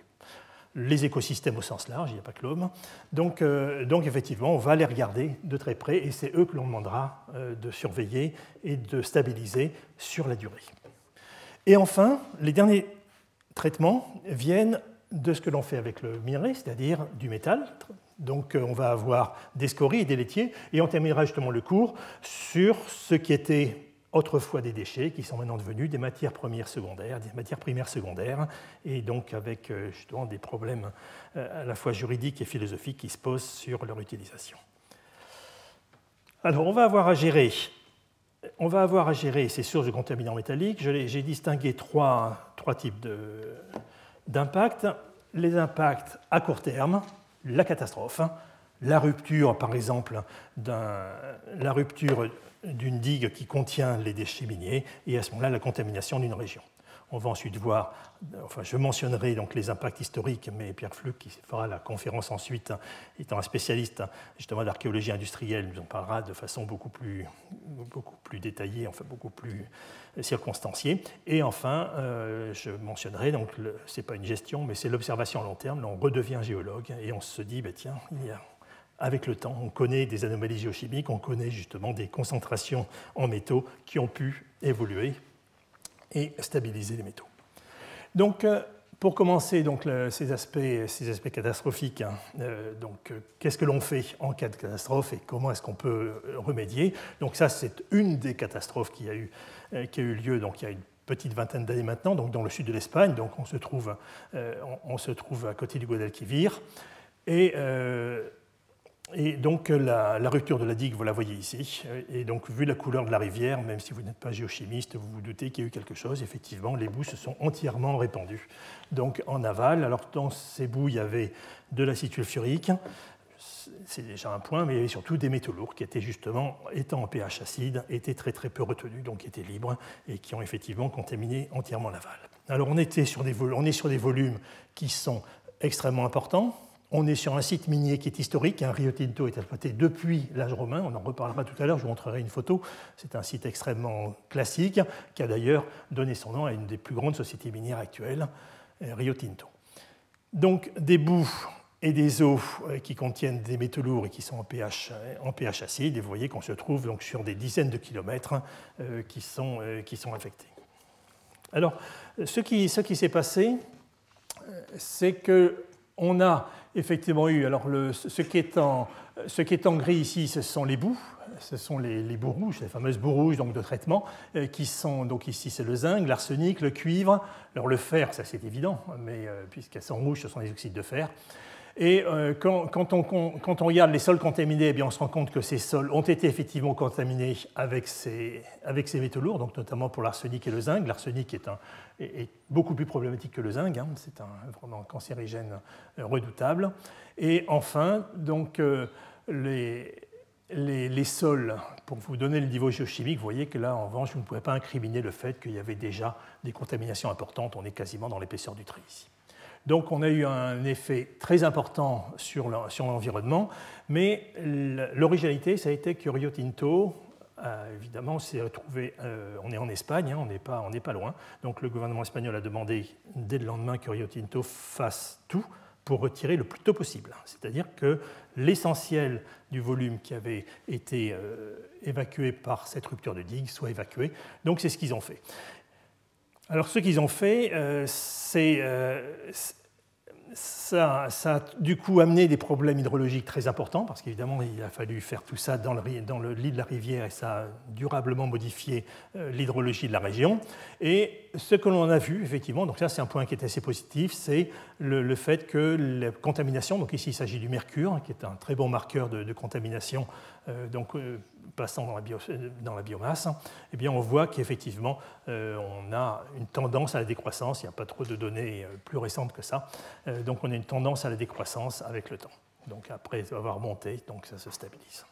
les écosystèmes au sens large, il n'y a pas que l'homme. Donc, euh, donc, effectivement, on va les regarder de très près et c'est eux que l'on demandera euh, de surveiller et de stabiliser sur la durée. Et enfin, les derniers traitements viennent de ce que l'on fait avec le minerai, c'est-à-dire du métal. Donc euh, on va avoir des scories et des laitiers, et on terminera justement le cours sur ce qui était autrefois des déchets qui sont maintenant devenus des matières premières secondaires, des matières primaires secondaires, et donc avec euh, justement des problèmes euh, à la fois juridiques et philosophiques qui se posent sur leur utilisation. Alors on va avoir à gérer, on va avoir à gérer ces sources de contaminants métalliques. J'ai distingué trois, trois types d'impacts. Les impacts à court terme, la catastrophe, la rupture par exemple, la rupture d'une digue qui contient les déchets miniers et à ce moment-là la contamination d'une région. On va ensuite voir, enfin je mentionnerai donc les impacts historiques, mais Pierre Fluck, qui fera la conférence ensuite, étant un spécialiste justement d'archéologie industrielle, nous en parlera de façon beaucoup plus, beaucoup plus détaillée, enfin beaucoup plus circonstanciée. Et enfin, euh, je mentionnerai, donc ce n'est pas une gestion, mais c'est l'observation à long terme, on redevient géologue et on se dit, ben, tiens, avec le temps. On connaît des anomalies géochimiques, on connaît justement des concentrations en métaux qui ont pu évoluer et stabiliser les métaux. Donc, euh, pour commencer donc, ces, aspects, ces aspects catastrophiques, hein, euh, donc, euh, qu'est-ce que l'on fait en cas de catastrophe et comment est-ce qu'on peut remédier? Donc ça, c'est une des catastrophes qui a eu, qui a eu lieu donc, il y a une petite vingtaine d'années maintenant, donc dans le sud de l'Espagne. Donc on se, trouve, on, se trouve à côté du Guadalquivir. Et et donc la, rupture de la digue, vous la voyez ici. Et donc vu la couleur de la rivière, même si vous n'êtes pas géochimiste, vous vous doutez qu'il y a eu quelque chose. Effectivement, les boues se sont entièrement répandues. Donc en aval, alors dans ces boues, il y avait de l'acide sulfurique, c'est déjà un point, mais il y avait surtout des métaux lourds qui étaient justement, étant en pH acide, étaient très très peu retenus, donc étaient libres et qui ont effectivement contaminé entièrement l'aval. Alors on est sur des volumes qui sont extrêmement importants, on est sur un site minier qui est historique. Un Rio Tinto est exploité depuis l'âge romain. On en reparlera tout à l'heure. Je vous montrerai une photo. C'est un site extrêmement classique qui a d'ailleurs donné son nom à une des plus grandes sociétés minières actuelles, euh, Rio Tinto. Donc des boues et des eaux qui contiennent des métaux lourds et qui sont en pH, en pH acide. Et vous voyez qu'on se trouve donc sur des dizaines de kilomètres qui, sont, qui affectés. Alors, ce qui, s'est passé, c'est qu'on a effectivement eu, alors ce, qui est en, ce qui est en gris ici, ce sont les boues, ce sont les, boues rouges, les fameuses boues rouges donc, de traitement, euh, qui sont, donc ici c'est le zinc, l'arsenic, le cuivre, alors le fer, ça c'est évident, mais euh, puisqu'elles sont rouges, ce sont les oxydes de fer, et euh, quand, on, quand, on, regarde les sols contaminés, eh bien, on se rend compte que ces sols ont été effectivement contaminés avec ces, avec ces métaux lourds, donc notamment pour l'arsenic et le zinc. L'arsenic est, est, beaucoup plus problématique que le zinc, hein. c'est un vraiment cancérigène euh, redoutable. Et enfin, donc, euh, les, les, sols, pour vous donner le niveau géochimique, vous voyez que là, en revanche, vous ne pouvez pas incriminer le fait qu'il y avait déjà des contaminations importantes. On est quasiment dans l'épaisseur du trait ici. Donc on a eu un effet très important sur l'environnement, mais l'originalité, ça a été que Rio euh, évidemment, s'est retrouvé, euh, on est en Espagne, hein, on n'est pas, loin, donc le gouvernement espagnol a demandé dès le lendemain que Rio Tinto fasse tout pour retirer le plus tôt possible. C'est-à-dire que l'essentiel du volume qui avait été euh, évacué par cette rupture de digue soit évacué. Donc c'est ce qu'ils ont fait. Alors ce qu'ils ont fait, c'est ça, a du coup amené des problèmes hydrologiques très importants, parce qu'évidemment, il a fallu faire tout ça dans le, lit de la rivière, et ça a durablement modifié euh, l'hydrologie de la région. Et ce que l'on a vu, effectivement, donc ça c'est un point qui est assez positif, c'est le, fait que la contamination, donc ici il s'agit du mercure, qui est un très bon marqueur de, contamination, euh, donc euh, passant dans la, la, biomasse, eh bien on voit qu'effectivement on a une tendance à la décroissance, il n'y a pas trop de données plus récentes que ça, donc on a une tendance à la décroissance avec le temps. Donc après avoir monté, donc ça se stabilise.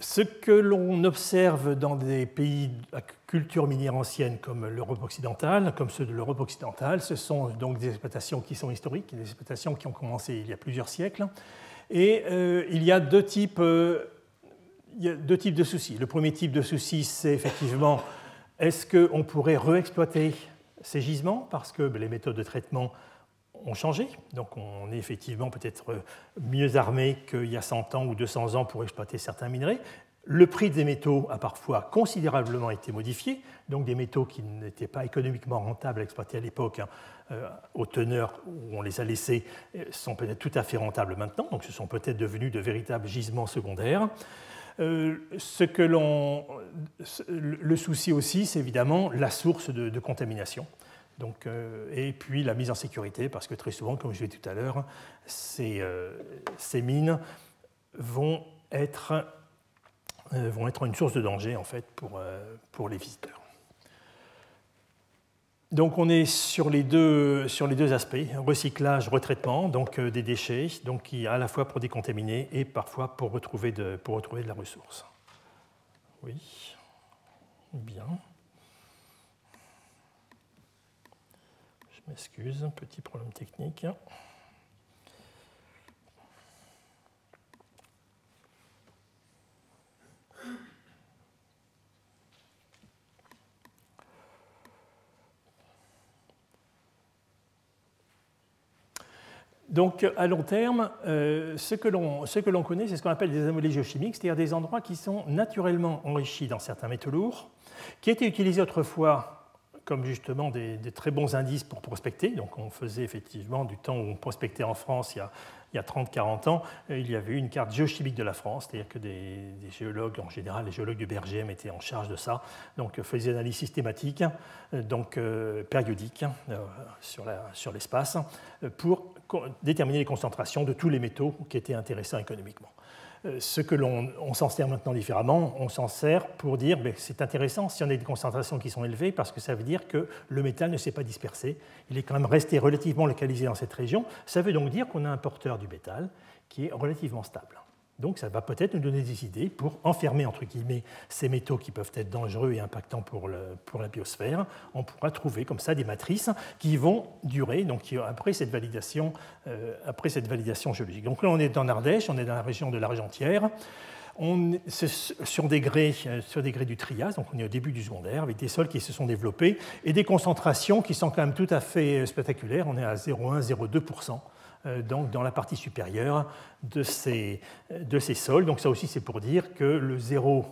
Ce que l'on observe dans des pays à culture minière ancienne comme l'Europe occidentale, comme ceux de l'Europe occidentale, ce sont donc des exploitations qui sont historiques, des exploitations qui ont commencé il y a plusieurs siècles. Et euh, il y a deux types, euh, il y a deux types de soucis. Le premier type de souci, c'est effectivement est-ce qu'on pourrait réexploiter ces gisements parce que ben, les méthodes de traitement ont changé. Donc on est effectivement peut-être mieux armé qu'il y a 100 ans ou 200 ans pour exploiter certains minerais. Le prix des métaux a parfois considérablement été modifié, donc des métaux qui n'étaient pas économiquement rentables à exploiter à l'époque, hein, euh, aux teneurs où on les a laissés, euh, sont peut-être tout à fait rentables maintenant, donc ce sont peut-être devenus de véritables gisements secondaires. Euh, ce que l'on, le souci aussi, c'est évidemment la source de contamination. Donc, euh, et puis la mise en sécurité, parce que très souvent, comme je l'ai dit tout à l'heure, ces, euh, ces, mines vont être, euh, vont être une source de danger en fait pour, pour les visiteurs. Donc on est sur les deux, sur les deux aspects, recyclage, retraitement, donc des déchets, donc à la fois pour décontaminer et parfois pour retrouver de, pour retrouver de la ressource. Oui, bien. M'excuse, petit problème technique. Donc, à long terme, euh, ce que l'on connaît, c'est ce qu'on appelle des anomalies géochimiques, c'est-à-dire des endroits qui sont naturellement enrichis dans certains métaux lourds, qui étaient utilisés autrefois comme justement des, très bons indices pour prospecter. Donc on faisait effectivement du temps où on prospectait en France il y a, 30-40 ans, euh, il y avait une carte géochimique de la France, c'est-à-dire que des, géologues, en général les géologues du BRGM étaient en charge de ça, donc euh, faisaient des analyses systématiques, euh, donc périodiques sur l'espace, pour déterminer les concentrations de tous les métaux qui étaient intéressants économiquement. Euh, ce que l'on s'en sert maintenant différemment, on s'en sert pour dire ben, c'est intéressant si on a des concentrations qui sont élevées parce que ça veut dire que le métal ne s'est pas dispersé, il est quand même resté relativement localisé dans cette région. Ça veut donc dire qu'on a un porteur du métal qui est relativement stable. Donc ça va peut-être nous donner des idées pour enfermer, entre ces métaux qui peuvent être dangereux et impactants pour, la biosphère. On pourra trouver comme ça des matrices qui vont durer donc, après, cette validation, euh, après cette validation géologique. Donc là, on est dans l'Ardèche, on est dans la région de l'Argentière. sur, des grès, sur des grès du Trias, donc on est au début du secondaire, avec des sols qui se sont développés et des concentrations qui sont quand même tout à fait spectaculaires. On est à 0,1-0,2%. Euh, donc dans la partie supérieure de ces, de ces sols. Donc ça aussi c'est pour dire que le zéro,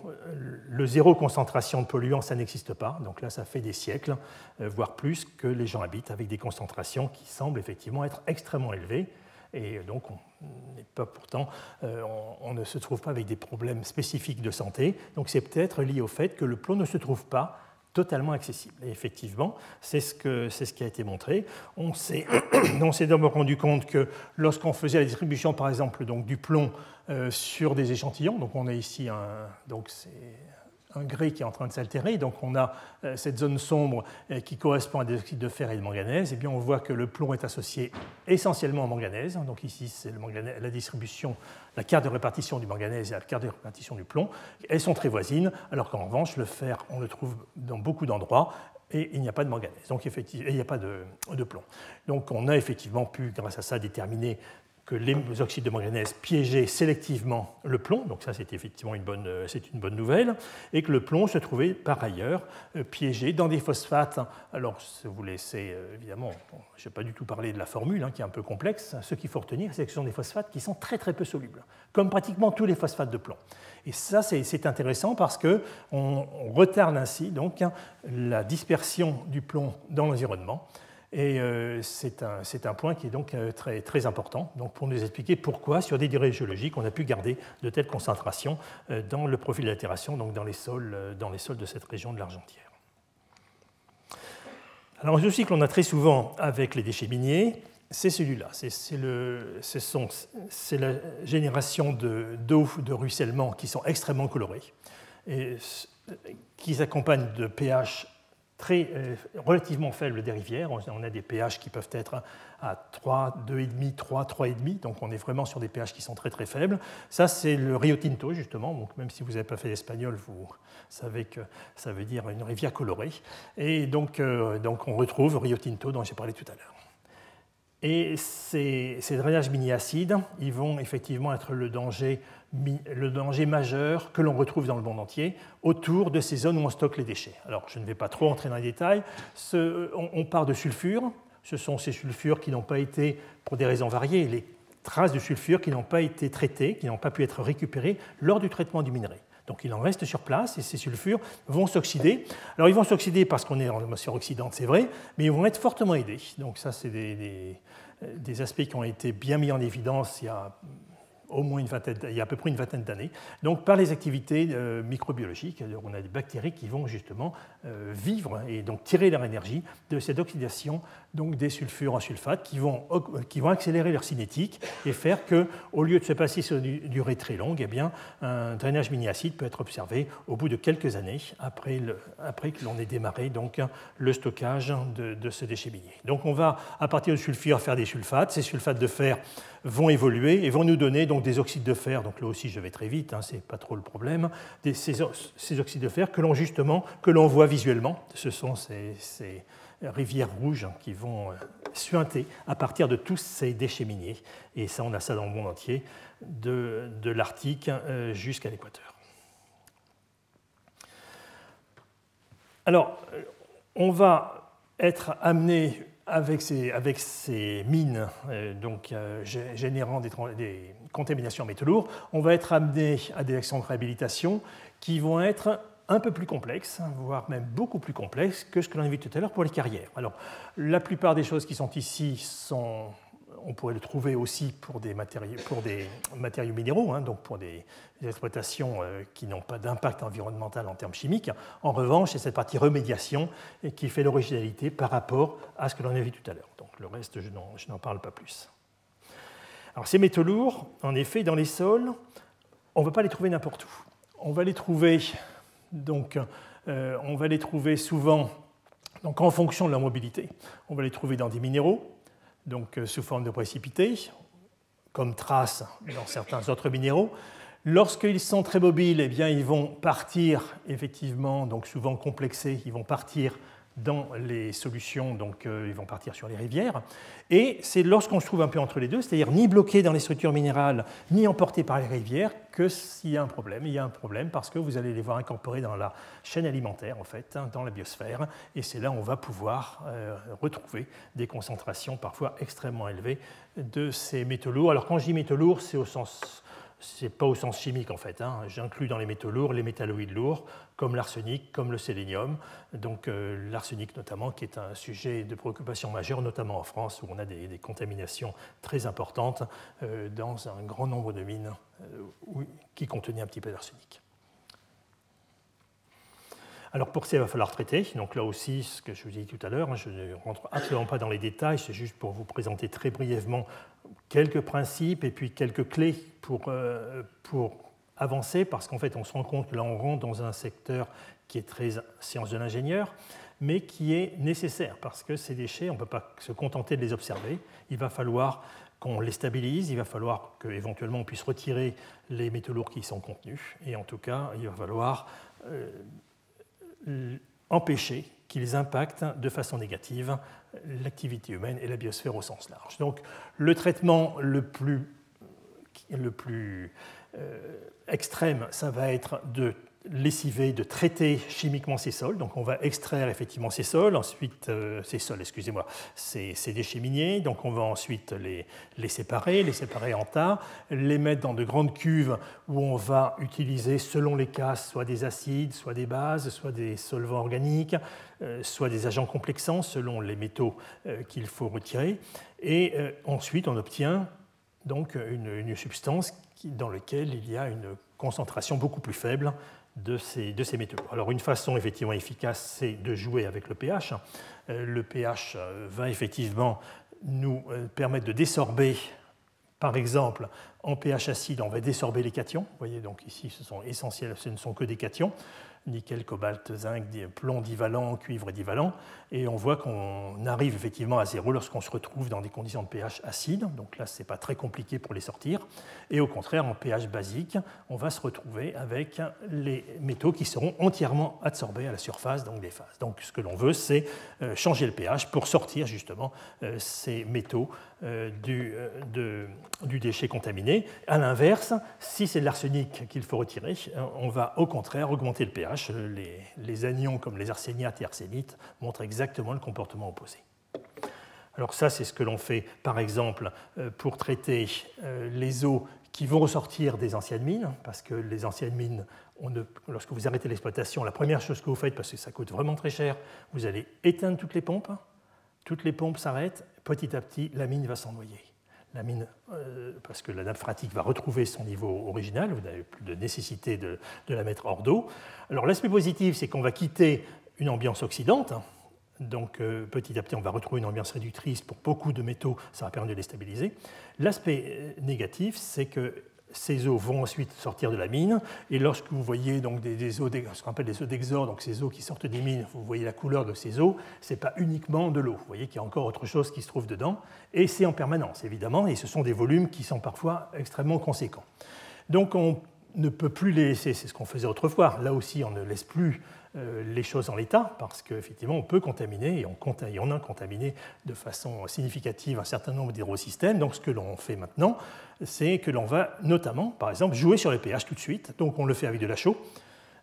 le zéro concentration de polluants, ça n'existe pas. Donc là ça fait des siècles, euh, voire plus, que les gens habitent avec des concentrations qui semblent effectivement être extrêmement élevées. Et donc on, pas pourtant, euh, on, ne se trouve pas avec des problèmes spécifiques de santé. Donc c'est peut-être lié au fait que le plomb ne se trouve pas totalement accessible. Et effectivement, c'est ce, que, ce qui a été montré. <clears throat> On s'est, d'abord rendu compte que lorsqu'on faisait la distribution, par exemple, donc, du plomb euh, sur des échantillons, donc on a ici un, donc un grès qui est en train de s'altérer, donc on a euh, cette zone sombre euh, qui correspond à des oxydes de fer et de manganèse, et bien on voit que le plomb est associé essentiellement au manganèse. Donc ici, c'est la distribution, la carte de répartition du manganèse et la carte de répartition du plomb. Elles sont très voisines, alors qu'en revanche, le fer, on le trouve dans beaucoup d'endroits, et il n'y a pas de manganèse, donc effectivement, il n'y a pas de, plomb. Donc on a effectivement pu, grâce à ça, déterminer que les oxydes de manganèse piégeaient sélectivement le plomb, donc ça c'est effectivement une bonne, euh, une bonne nouvelle, et que le plomb se trouvait par ailleurs euh, piégé dans des phosphates. Alors, si vous laissez, euh, évidemment, je n'ai pas du tout parlé de la formule, hein, qui est un peu complexe, ce qu'il faut retenir, c'est que ce sont des phosphates qui sont très très peu solubles, comme pratiquement tous les phosphates de plomb. Et ça, c'est intéressant parce qu'on on retarde ainsi donc, hein, la dispersion du plomb dans l'environnement. Et euh, c'est un, point qui est donc euh, très, très important donc pour nous expliquer pourquoi, sur des durées géologiques, on a pu garder de telles concentrations euh, dans le profil d'altération, donc dans les, sols, dans les sols de cette région de l'Argentière. Alors, un souci que l'on a très souvent avec les déchets miniers, c'est celui-là. C'est la génération d'eau de, de ruissellement qui sont extrêmement colorées et qui s'accompagnent de pH très, euh, relativement faible des rivières. On a des pH qui peuvent être à 3, 2,5, 3, 3,5, donc on est vraiment sur des pH qui sont très très faibles. Ça, c'est le Rio Tinto, justement, donc même si vous n'avez pas fait l'espagnol, vous savez que ça veut dire une rivière colorée. Et donc, euh, donc on retrouve Rio Tinto dont j'ai parlé tout à l'heure. Et ces, drainages mini-acides, ils vont effectivement être le danger majeur que l'on retrouve dans le monde entier autour de ces zones où on stocke les déchets. Alors, je ne vais pas trop entrer dans les détails. on, part de sulfure. Ce sont ces sulfures qui n'ont pas été, pour des raisons variées, les traces de sulfure qui n'ont pas été traitées, qui n'ont pas pu être récupérées lors du traitement du minerai. Donc il en reste sur place et ces sulfures vont s'oxyder. Alors ils vont s'oxyder parce qu'on est dans l'atmosphère oxydante, c'est vrai, mais ils vont être fortement aidés. Donc ça, c'est des, aspects qui ont été bien mis en évidence il y a au moins une vingtaine, il y a à peu près une vingtaine d'années, donc par les activités euh, microbiologiques. On a des bactéries qui vont justement euh, vivre et donc tirer leur énergie de cette oxydation donc des sulfures en sulfate qui vont, qui vont accélérer leur cinétique et faire que, au lieu de se passer sur une durée très longue, eh bien, un drainage mini-acide peut être observé au bout de quelques années après, après que l'on ait démarré donc, le stockage de, ce déchet minier. Donc on va, à partir de sulfure, faire des sulfates. Ces sulfates de fer vont évoluer et vont nous donner des oxydes de fer. Donc là aussi, je vais très vite, hein, c'est pas trop le problème. Ces, oxydes de fer que l'on justement que l'on voit visuellement. Ce sont ces, rivières rouges qui vont euh, suinter à partir de tous ces déchets miniers. Et ça, on a ça dans le monde entier, de, l'Arctique euh, jusqu'à l'équateur. Alors, euh, on va être amené avec ces, avec ces mines donc, générant des, contaminations en métaux lourds, on va être amené à des actions de réhabilitation qui vont être un peu plus complexes, voire même beaucoup plus complexes que ce que l'on a vu tout à l'heure pour les carrières. Alors, la plupart des choses qui sont ici sont on pourrait le trouver aussi pour des matériaux, pour des matériaux minéraux, hein, donc pour des, exploitations euh, qui n'ont pas d'impact environnemental en termes chimiques. En revanche, c'est cette partie remédiation qui fait l'originalité par rapport à ce que l'on a vu tout à l'heure. Donc le reste, je n'en parle pas plus. Alors ces métaux lourds, en effet, dans les sols, on ne va pas les trouver n'importe où. On va les trouver, donc, euh, on va les trouver souvent donc, en fonction de leur mobilité. On va les trouver dans des minéraux, donc euh, sous forme de précipités, comme trace dans certains autres minéraux. Lorsqu'ils sont très mobiles, eh bien, ils vont partir, effectivement, donc souvent complexés, ils vont partir dans les solutions, donc ils vont partir sur les rivières. Et c'est lorsqu'on se trouve un peu entre les deux, c'est-à-dire ni bloqué dans les structures minérales, ni emporté par les rivières, que s'il y a un problème. Il y a un problème parce que vous allez les voir incorporés dans la chaîne alimentaire, en fait, hein, dans la biosphère. Et c'est là où on va pouvoir euh, retrouver des concentrations parfois extrêmement élevées de ces métaux lourds. Alors quand je dis métaux lourds, c'est au sens c'est pas au sens chimique en fait. Hein. J'inclus dans les métaux lourds les métalloïdes lourds, comme l'arsenic, comme le sélénium. Donc euh, l'arsenic notamment, qui est un sujet de préoccupation majeure, notamment en France, où on a des, contaminations très importantes euh, dans un grand nombre de mines euh, qui contenaient un petit peu d'arsenic. Alors pour ça, il va falloir traiter. Donc là aussi, ce que je vous ai dit tout à l'heure, hein, je ne rentre absolument pas dans les détails, c'est juste pour vous présenter très brièvement quelques principes et puis quelques clés pour, euh, pour avancer, parce qu'en fait, on se rend compte que là, on rentre dans un secteur qui est très science de l'ingénieur, mais qui est nécessaire, parce que ces déchets, on ne peut pas se contenter de les observer. Il va falloir qu'on les stabilise, il va falloir qu'éventuellement on puisse retirer les métaux lourds qui y sont contenus, et en tout cas, il va falloir euh, empêcher qu'ils impactent de façon négative l'activité humaine et la biosphère au sens large. Donc le traitement le plus, le plus euh, extrême, ça va être de lessiver, de traiter chimiquement ces sols. Donc on va extraire effectivement ces sols, ensuite euh, ces sols, excusez-moi, ces, déchets miniers. Donc on va ensuite les, les, séparer, les séparer en tas, les mettre dans de grandes cuves où on va utiliser selon les cas soit des acides, soit des bases, soit des solvants organiques, euh, soit des agents complexants selon les métaux euh, qu'il faut retirer. Et ensuite on obtient donc une substance dans laquelle il y a une concentration beaucoup plus faible de ces, métaux. Alors une façon effectivement efficace, c'est de jouer avec le pH. Euh, le pH euh, va effectivement nous euh, permettre de désorber, par exemple, en pH acide, on va désorber les cations. Vous voyez, donc ici, ce sont essentiels, ce ne sont que des cations nickel, cobalt, zinc, plomb divalent, cuivre divalent. Et on voit qu'on arrive effectivement à zéro lorsqu'on se retrouve dans des conditions de pH acide. Donc là, ce n'est pas très compliqué pour les sortir. Et au contraire, en pH basique, on va se retrouver avec les métaux qui seront entièrement absorbés à la surface donc des phases. Donc ce que l'on veut, c'est euh, changer le pH pour sortir justement euh, ces métaux euh, du, du déchet contaminé. À l'inverse, si c'est de l'arsenic qu'il faut retirer, on va au contraire augmenter le pH les, anions comme les arséniates et arsénites montrent exactement le comportement opposé. Alors ça, c'est ce que l'on fait, par exemple, euh, pour traiter euh, les eaux qui vont ressortir des anciennes mines, parce que les anciennes mines, lorsque vous arrêtez l'exploitation, la première chose que vous faites, parce que ça coûte vraiment très cher, vous allez éteindre toutes les pompes, toutes les pompes s'arrêtent, petit à petit, la mine va s'en noyer la mine, euh, parce que la nappe phréatique va retrouver son niveau original, vous n'avez plus de nécessité de, la mettre hors d'eau. Alors l'aspect positif, c'est qu'on va quitter une ambiance oxydante, donc euh, petit à petit, on va retrouver une ambiance réductrice pour beaucoup de métaux, ça va permettre de les stabiliser. L'aspect euh, négatif, c'est que ces eaux vont ensuite sortir de la mine, et lorsque vous voyez donc des, eaux, ce qu'on appelle des eaux d'exor, donc ces eaux qui sortent des mines, vous voyez la couleur de ces eaux, ce n'est pas uniquement de l'eau, vous voyez qu'il y a encore autre chose qui se trouve dedans, et c'est en permanence évidemment, et ce sont des volumes qui sont parfois extrêmement conséquents. Donc on ne peut plus les laisser, c'est ce qu'on faisait autrefois, là aussi on ne laisse plus les choses en l'état, parce qu'effectivement, on peut contaminer, et on, on, a contaminé de façon significative un certain nombre d'hydrosystèmes. Donc, ce que l'on fait maintenant, c'est que l'on va notamment, par exemple, jouer sur les pH tout de suite. Donc, on le fait avec de la chaux.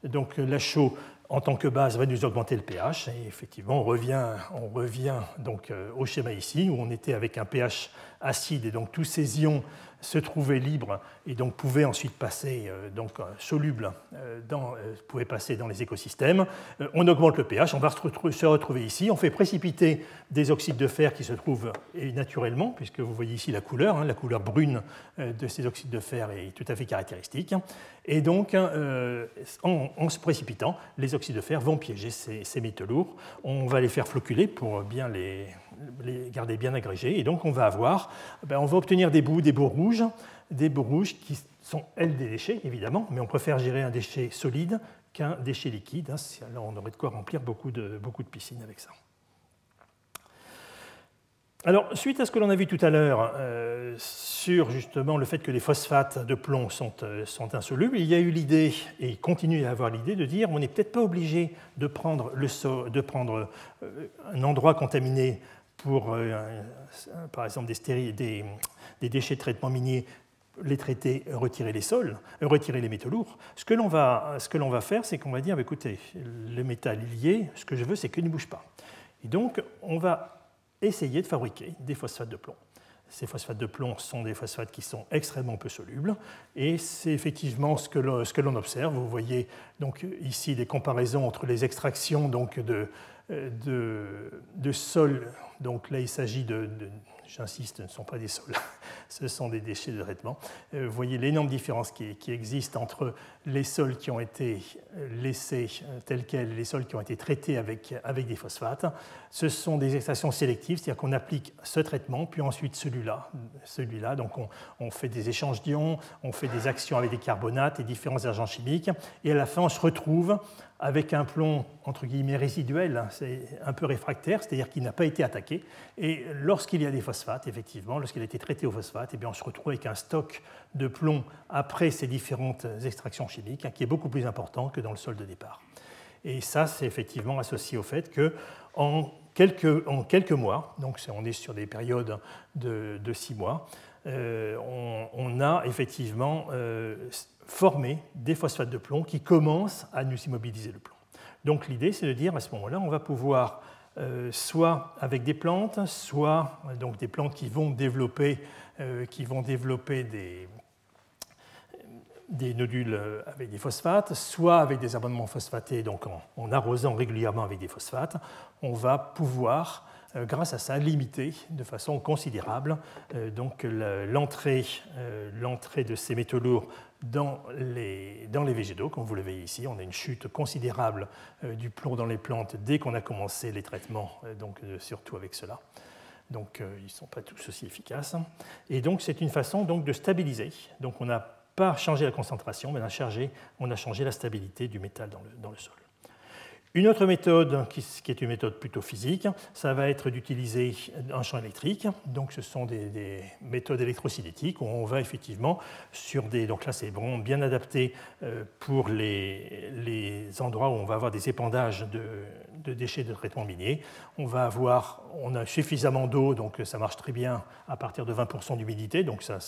Donc, la chaux, en tant que base, va nous augmenter le pH. Et effectivement, on revient, on revient donc euh, au schéma ici, où on était avec un pH acide, et donc tous ces ions se trouvaient libres et donc pouvaient ensuite passer, euh, donc euh, solubles, euh, dans, pouvaient passer dans les écosystèmes. on augmente le pH, on va se retrouver ici, on fait précipiter des oxydes de fer qui se trouvent naturellement, puisque vous voyez ici la couleur, hein, la couleur brune de ces oxydes de fer est tout à fait caractéristique. Et donc, en, se précipitant, les oxydes de fer vont piéger ces, ces métaux lourds. On va les faire floculer pour bien les, les garder bien agrégés. Et donc on va avoir, ben, on va obtenir des bouts, des bouts rouges, des bouts rouges qui sont, elles, des déchets, évidemment, mais on préfère gérer un déchet solide qu'un déchet liquide. Hein. Alors on aurait de quoi remplir beaucoup de, piscines avec ça. Alors, suite à ce que l'on a vu tout à l'heure euh, sur justement le fait que les phosphates de plomb sont, euh, sont insolubles, il y a eu l'idée, et il continue à avoir l'idée, de dire on n'est peut-être pas obligé de prendre, le de prendre un endroit contaminé pour, par exemple, des, déchets de traitement minier les traiter, retirer les sols, retirer les métaux lourds. Ce que l'on va, va, faire, c'est qu'on va dire, bah, écoutez, le métal lié, ce que je veux, c'est qu'il ne bouge pas. Et donc, on va essayer de fabriquer des phosphates de plomb. Ces phosphates de plomb sont des phosphates qui sont extrêmement peu solubles, et c'est effectivement ce que l'on observe. Vous voyez donc ici des comparaisons entre les extractions donc de, de, de sol. Donc là, il s'agit de j'insiste, ce ne sont pas des sols, <laughs> ce sont des déchets de traitement. Euh, vous voyez l'énorme différence qui, existe entre les sols qui ont été laissés euh, tels quels les sols qui ont été traités avec, avec des phosphates. Ce sont des extractions sélectives, c'est-à-dire qu'on applique ce traitement, puis ensuite celui-là. celui-là. Donc on, on, fait des échanges d'ions, on fait des actions avec des carbonates et différents agents chimiques, et à la fin on se retrouve avec un plomb entre guillemets résiduel, hein, c'est un peu réfractaire, c'est-à-dire qu'il n'a pas été attaqué. Et lorsqu'il y a des phosphates, effectivement, lorsqu'il a été traité au phosphate, eh on se retrouve avec un stock de plomb après ces différentes extractions chimiques, hein, qui est beaucoup plus important que dans le sol de départ. Et ça, c'est effectivement associé au fait que en quelques mois, donc on est sur des périodes de, six mois, euh, on, a effectivement euh, former des phosphates de plomb qui commencent à nous immobiliser le plomb. Donc l'idée, c'est de dire à ce moment-là, on va pouvoir euh, soit avec des plantes, soit donc des plantes qui vont développer, qui vont développer des, nodules avec des phosphates, soit avec des abonnements phosphatés, donc en, arrosant régulièrement avec des phosphates, on va pouvoir grâce à ça, limiter de façon considérable donc l'entrée de ces métaux lourds dans les, végétaux, comme vous le voyez ici. On a une chute considérable euh, du plomb dans les plantes dès qu'on a commencé les traitements, euh, euh, surtout avec cela. Donc ils ne sont pas tous aussi efficaces. Et donc c'est une façon de stabiliser. Donc on n'a pas changé la concentration, mais on a, changé, on a changé la stabilité du métal dans le sol. Une autre méthode, qui, est une méthode plutôt physique, ça va être d'utiliser un champ électrique. Donc, ce sont des, méthodes électrocinétiques où on va effectivement sur des. Donc là, c'est bien adapté euh, pour les, endroits où on va avoir des épandages de, de déchets de traitement minier. On va avoir, on a suffisamment d'eau, donc ça marche très bien à partir de 20% d'humidité, donc ça,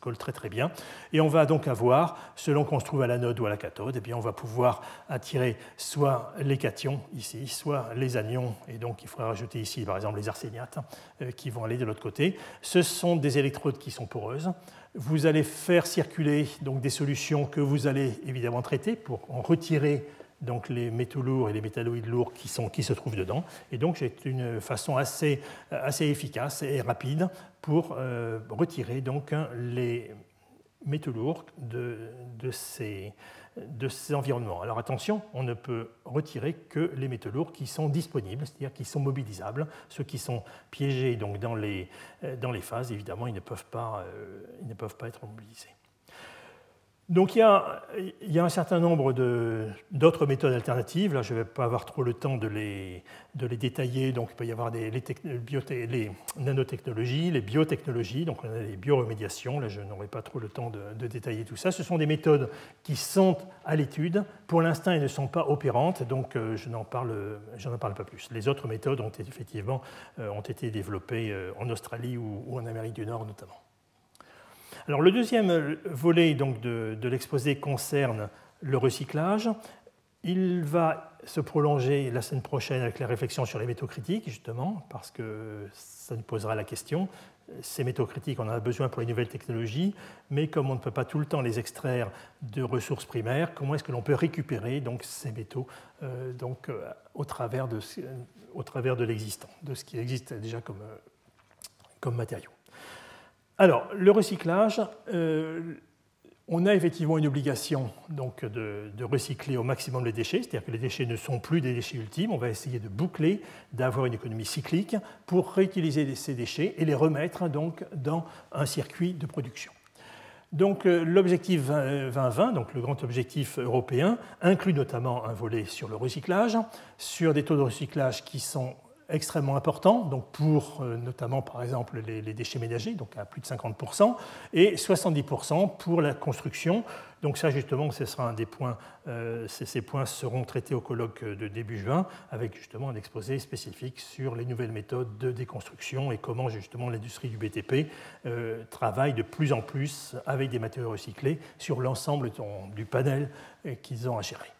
colle très très bien. Et on va donc avoir, selon qu'on se trouve à l'anode ou à la cathode, eh bien on va pouvoir attirer soit les cations ici, soit les anions, et donc il faudra rajouter ici par exemple les arséniates euh, qui vont aller de l'autre côté. Ce sont des électrodes qui sont poreuses. Vous allez faire circuler donc des solutions que vous allez évidemment traiter pour en retirer donc les métaux lourds et les métalloïdes lourds qui, se trouvent dedans. Et donc c'est une façon assez, efficace et rapide pour euh, retirer donc les métaux lourds de, ces, environnements. Alors attention, on ne peut retirer que les métaux lourds qui sont disponibles, c'est-à-dire qui sont mobilisables. Ceux qui sont piégés donc, dans, les, les phases, évidemment, ils ne peuvent pas, euh, ils ne peuvent pas être mobilisés. Donc il y, a, un certain nombre d'autres méthodes alternatives. Là, je ne vais pas avoir trop le temps de les, détailler. Donc il peut y avoir les, nanotechnologies, les biotechnologies, donc on a les bioremédiations. Là, je n'aurai pas trop le temps de, détailler tout ça. Ce sont des méthodes qui sont à l'étude. Pour l'instant, elles ne sont pas opérantes, donc euh, je n'en parle, parle, pas plus. Les autres méthodes ont effectivement euh, ont été développées euh, en Australie ou en Amérique du Nord notamment. Alors, le deuxième volet donc, de, l'exposé concerne le recyclage. Il va se prolonger la semaine prochaine avec la réflexion sur les métaux critiques, justement, parce que ça nous posera la question. Ces métaux critiques, on en a besoin pour les nouvelles technologies, mais comme on ne peut pas tout le temps les extraire de ressources primaires, comment est-ce que l'on peut récupérer donc, ces métaux euh, euh, au travers de, l'existant, de ce qui existe déjà comme, euh, comme matériau? Alors, le recyclage, euh, on a effectivement une obligation donc, de, recycler au maximum les déchets, c'est-à-dire que les déchets ne sont plus des déchets ultimes. On va essayer de boucler, d'avoir une économie cyclique pour réutiliser ces déchets et les remettre donc, dans un circuit de production. Donc euh, l'objectif 2020, donc le grand objectif européen, inclut notamment un volet sur le recyclage, sur des taux de recyclage qui sont extrêmement important, donc pour euh, notamment par exemple les, déchets ménagers, donc à plus de 50%, et 70% pour la construction. Donc ça justement, ce sera un des points, euh, ces, points seront traités au colloque de début juin, avec justement un exposé spécifique sur les nouvelles méthodes de déconstruction et comment justement l'industrie du BTP euh, travaille de plus en plus avec des matériaux recyclés sur l'ensemble du panel qu'ils ont à gérer.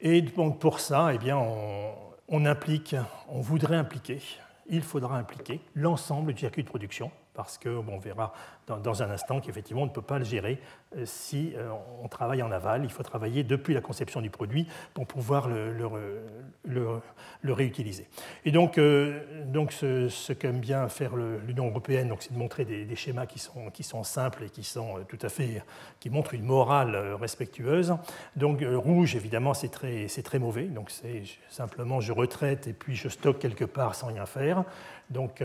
Et donc pour ça, eh bien, on, on implique, on voudrait impliquer, il faudra impliquer l'ensemble du circuit de production, parce qu'on on verra dans, un instant qu'effectivement on ne peut pas le gérer euh, si euh, on travaille en aval. Il faut travailler depuis la conception du produit pour pouvoir le, réutiliser. Et donc, euh, donc ce, qu'aime bien faire l'Union européenne, c'est de montrer des, schémas qui sont, qui sont simples et qui sont tout à fait, qui montrent une morale respectueuse. Donc rouge, évidemment, c'est très, très mauvais. Donc c'est simplement je retraite et puis je stocke quelque part sans rien faire. Donc,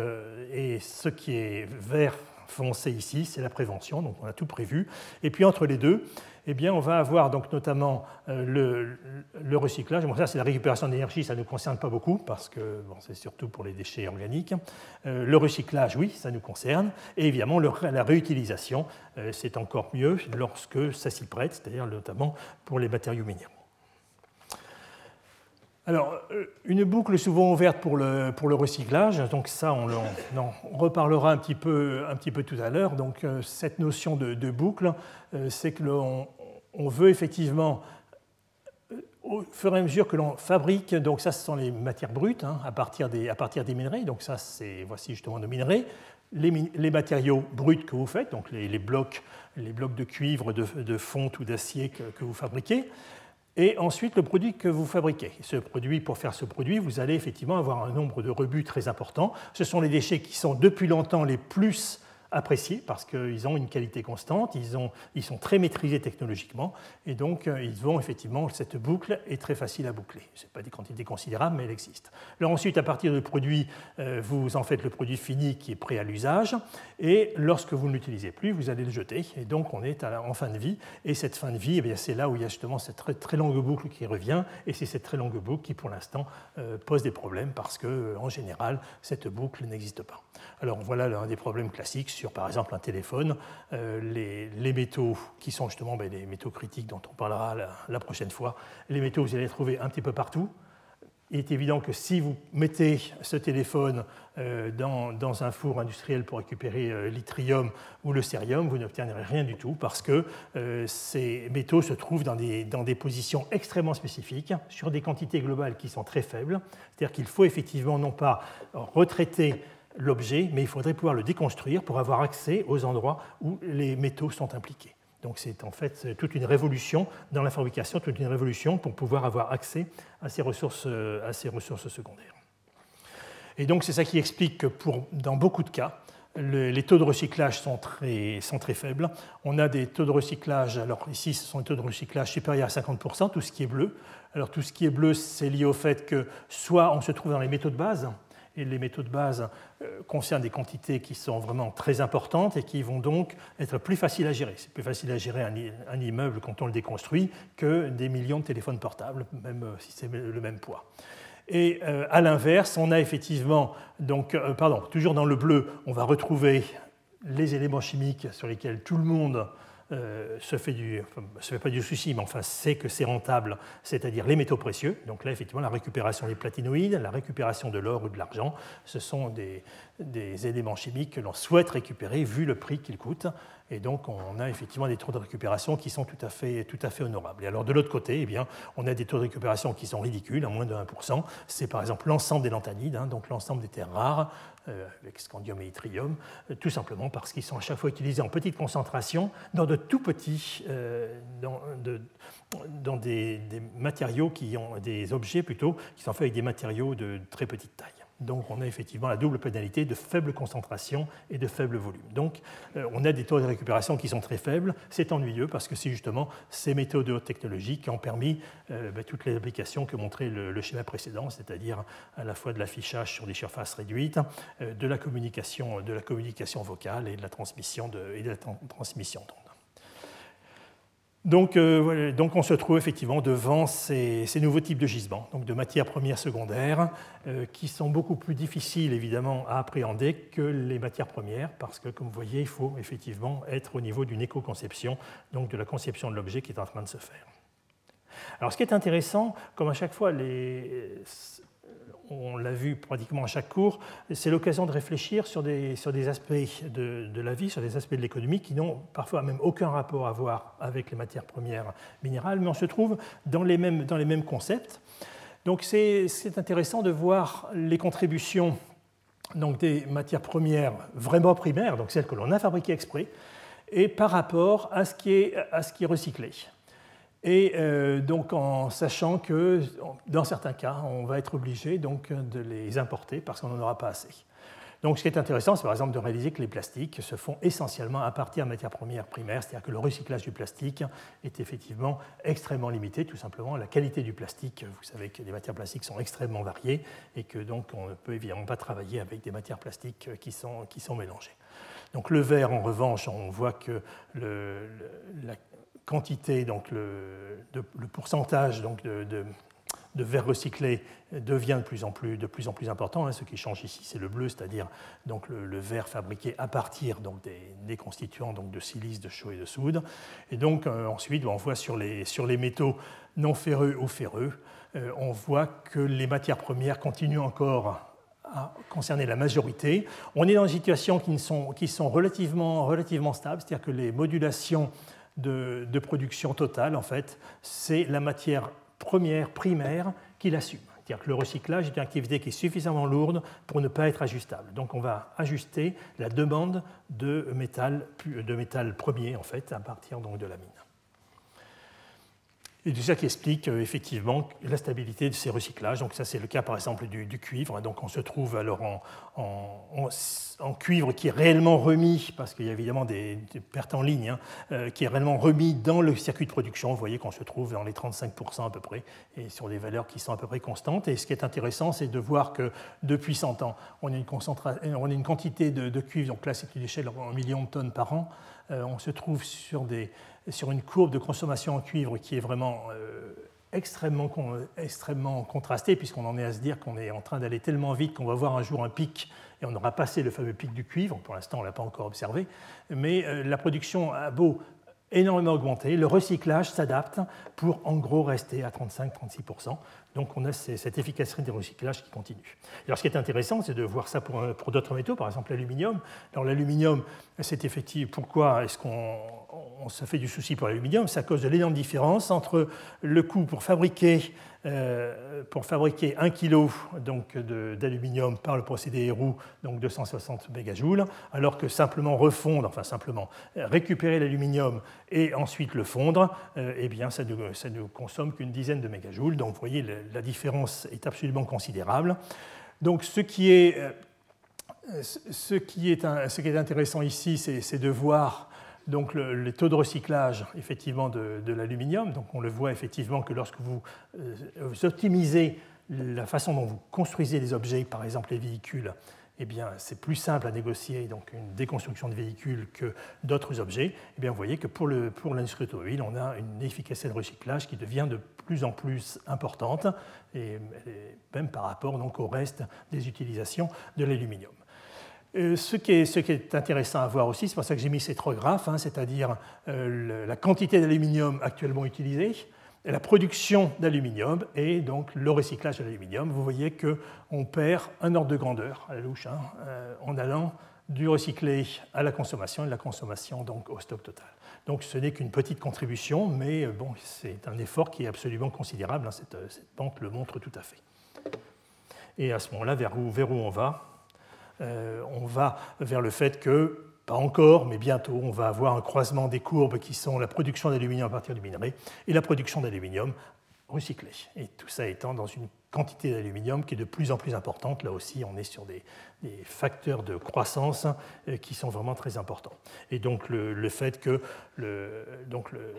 et ce qui est vert foncé ici, c'est la prévention, donc on a tout prévu. Et puis entre les deux, eh bien, on va avoir donc notamment euh, le, recyclage. Bon, ça, c'est la récupération d'énergie, ça ne nous concerne pas beaucoup parce que c'est surtout pour les déchets organiques. Euh, le recyclage, oui, ça nous concerne. Et évidemment, la réutilisation, euh, c'est encore mieux lorsque ça s'y prête, c'est-à-dire notamment pour les matériaux minéraux. Alors, euh, une boucle souvent ouverte pour le, pour le recyclage, donc ça, on, reparlera un petit, peu, un petit peu tout à l'heure. Donc, euh, cette notion de, boucle, euh, c'est que l'on on veut effectivement, au fur et à mesure que l'on fabrique, donc ça, ce sont les matières brutes hein, à, partir des, à partir des minerais, donc ça, c'est, voici justement nos minerais, les, matériaux bruts que vous faites, donc les, blocs, les blocs de cuivre, de, fonte ou d'acier que vous fabriquez, et ensuite le produit que vous fabriquez. Ce produit, pour faire ce produit, vous allez effectivement avoir un nombre de rebuts très important. Ce sont les déchets qui sont depuis longtemps les plus appréciés parce qu'ils ont une qualité constante, ils, ont, ils, sont très maîtrisés technologiquement et donc euh, ils vont effectivement, cette boucle est très facile à boucler. Ce n'est pas des quantités considérables, mais elle existe. Alors ensuite, à partir du produit, euh, vous en faites le produit fini qui est prêt à l'usage et lorsque vous ne l'utilisez plus, vous allez le jeter et donc on est en fin de vie et cette fin de vie, eh c'est là où il y a justement cette très, très longue boucle qui revient et c'est cette très longue boucle qui pour l'instant euh, pose des problèmes parce que en général, cette boucle n'existe pas. Alors voilà l'un des problèmes classiques sur, par exemple, un téléphone. Euh, les, métaux qui sont justement ben, les métaux critiques dont on parlera la, prochaine fois, les métaux, vous allez les trouver un petit peu partout. Il est évident que si vous mettez ce téléphone euh, dans, un four industriel pour récupérer euh, l'yttrium ou le cérium, vous n'obtiendrez rien du tout parce que ces métaux se trouvent dans des, dans des, positions extrêmement spécifiques sur des quantités globales qui sont très faibles. C'est-à-dire qu'il faut effectivement non pas retraiter l'objet, mais il faudrait pouvoir le déconstruire pour avoir accès aux endroits où les métaux sont impliqués. Donc c'est en fait toute une révolution dans la fabrication, toute une révolution pour pouvoir avoir accès à ces ressources, à ces ressources secondaires. Et donc c'est ça qui explique que dans beaucoup de cas, les taux de recyclage sont très, sont très, faibles. On a des taux de recyclage, alors ici ce sont des taux de recyclage supérieurs à 50%, tout ce qui est bleu. Alors tout ce qui est bleu, c'est lié au fait que soit on se trouve dans les métaux de base, les métaux de base euh, concernent des quantités qui sont vraiment très importantes et qui vont donc être plus faciles à gérer. C'est plus facile à gérer un, immeuble quand on le déconstruit que des millions de téléphones portables, même euh, si c'est le même poids. Et euh, à l'inverse, on a effectivement, donc, pardon, toujours dans le bleu, on va retrouver les éléments chimiques sur lesquels tout le monde euh, se fait pas du souci, mais enfin sait que c'est rentable, c'est-à-dire les métaux précieux. Donc là, effectivement, la récupération des platinoïdes, la récupération de l'or ou de l'argent, ce sont des, éléments chimiques que l'on souhaite récupérer vu le prix qu'ils coûtent. Et donc, on a effectivement des taux de récupération qui sont tout à fait, honorables. Et alors, de l'autre côté, eh bien, on a des taux de récupération qui sont ridicules, à moins de 1%. C'est par exemple l'ensemble des lanthanides, hein, donc l'ensemble des terres rares, avec scandium et yttrium, euh, tout simplement parce qu'ils sont à chaque fois utilisés en petite concentration dans de tout petits, euh, des, des, matériaux qui ont, des objets plutôt, qui sont faits avec des matériaux de très petite taille. Donc on a effectivement la double pénalité de faible concentration et de faible volume. Donc euh, on a des taux de récupération qui sont très faibles. C'est ennuyeux parce que c'est justement ces méthodes de haute technologie qui ont permis euh, ben, toutes les applications que montrait le, schéma précédent, c'est-à-dire à la fois de l'affichage sur des surfaces réduites, euh, de, la communication, vocale et de la transmission. Donc, euh, donc, on se trouve effectivement devant ces, nouveaux types de gisements, donc de matières premières secondaires, euh, qui sont beaucoup plus difficiles évidemment à appréhender que les matières premières, parce que comme vous voyez, il faut effectivement être au niveau d'une éco-conception, donc de la conception de l'objet qui est en train de se faire. Alors ce qui est intéressant, comme à chaque fois, les, on l'a vu pratiquement à chaque cours, c'est l'occasion de réfléchir sur des, aspects de, la vie, sur des aspects de l'économie qui n'ont parfois même aucun rapport à voir avec les matières premières minérales, mais on se trouve dans les mêmes, concepts. Donc c'est intéressant de voir les contributions donc des matières premières vraiment primaires, donc celles que l'on a fabriquées exprès, et par rapport à ce qui est recyclé. Et euh, donc en sachant que dans certains cas, on va être obligé donc de les importer parce qu'on n'en aura pas assez. Donc ce qui est intéressant, c'est par exemple de réaliser que les plastiques se font essentiellement à partir de matières premières primaires, c'est-à-dire que le recyclage du plastique est effectivement extrêmement limité, tout simplement. La qualité du plastique, vous savez que les matières plastiques sont extrêmement variées et que donc on ne peut évidemment pas travailler avec des matières plastiques qui sont, qui sont mélangées. Donc le verre, en revanche, on voit que le, la, quantité, donc le, pourcentage donc de, de, verre recyclé devient de plus en plus, de plus, en plus important. Hein. Ce qui change ici, c'est le bleu, c'est-à-dire donc le, verre fabriqué à partir donc des, constituants donc de silice, de chaux et de soude. Et donc euh, ensuite, on voit sur les, sur les métaux non ferreux ou ferreux, euh, on voit que les matières premières continuent encore à concerner la majorité. On est dans des situations qui, sont, qui sont relativement, relativement stables, c'est-à-dire que les modulations de, production totale, en fait, c'est la matière première, primaire, qui l'assume. C'est-à-dire que le recyclage est une activité qui est suffisamment lourde pour ne pas être ajustable. Donc on va ajuster la demande de métal, de premier, en fait, à partir de la mine. Et tout ça qui explique euh, effectivement la stabilité de ces recyclages. Donc ça c'est le cas par exemple du, cuivre. Donc on se trouve alors en, cuivre qui est réellement remis, parce qu'il y a évidemment des, pertes en ligne, hein, euh, qui est réellement remis dans le circuit de production. Vous voyez qu'on se trouve dans les 35% à peu près, et sur des valeurs qui sont à peu près constantes. Et ce qui est intéressant, c'est de voir que depuis 100 ans, on a une, une quantité de, cuivre, donc là c'est une échelle en millions de tonnes par an, euh, on se trouve sur, des, sur, une courbe de consommation en cuivre qui est vraiment euh, extrêmement, extrêmement contrastée, puisqu'on en est à se dire qu'on est en train d'aller tellement vite qu'on va voir un jour un pic et on aura passé le fameux pic du cuivre. Pour l'instant, on ne l'a pas encore observé. Mais euh, la production a beau énormément augmenter, le recyclage s'adapte pour en gros rester à 35-36%. Donc on a cette efficacité de recyclage qui continue. Alors ce qui est intéressant, c'est de voir ça pour, pour d'autres métaux, par exemple l'aluminium. Alors l'aluminium, c'est effectivement pourquoi est-ce qu'on on se fait du souci pour l'aluminium C'est à cause de l'énorme différence entre le coût pour fabriquer euh, pour fabriquer 1 kg d'aluminium par le procédé Héroux, donc 260 mégajoules, alors que simplement refondre, enfin simplement récupérer l'aluminium et ensuite le fondre, euh, eh bien ça ne, consomme qu'une dizaine de mégajoules. Donc vous voyez, la différence est absolument considérable. Donc ce qui est, euh, ce qui est intéressant ici, c'est de voir donc les taux de recyclage effectivement de, l'aluminium. On le voit effectivement que lorsque vous, euh, optimisez la façon dont vous construisez les objets, par exemple les véhicules, eh c'est plus simple à négocier donc une déconstruction de véhicules que d'autres objets. Eh bien vous voyez que pour l'industrie pour automobile, on a une efficacité de recyclage qui devient de plus en plus importante, même par rapport au reste des utilisations de l'aluminium. Euh, ce qui, est, intéressant à voir aussi, c'est pour ça que j'ai mis ces trois graphes, hein, c'est-à-dire euh, la quantité d'aluminium actuellement utilisée, la production d'aluminium et donc le recyclage de l'aluminium. Vous voyez qu'on perd un ordre de grandeur à la louche hein, euh, en allant du recyclé à la consommation et de la consommation donc au stock total. Donc ce n'est qu'une petite contribution, mais bon, c'est un effort qui est absolument considérable. Hein, cette, cette, le montre tout à fait. Et à ce moment-là, vers où, on va? On va vers le fait que, pas encore, mais bientôt, on va avoir un croisement des courbes qui sont la production d'aluminium à partir du minerai et la production d'aluminium recyclé. Et tout ça étant dans une quantité d'aluminium qui est de plus en plus importante. Là aussi, on est sur des, facteurs de croissance euh, qui sont vraiment très importants. Et donc le, fait que le, donc le,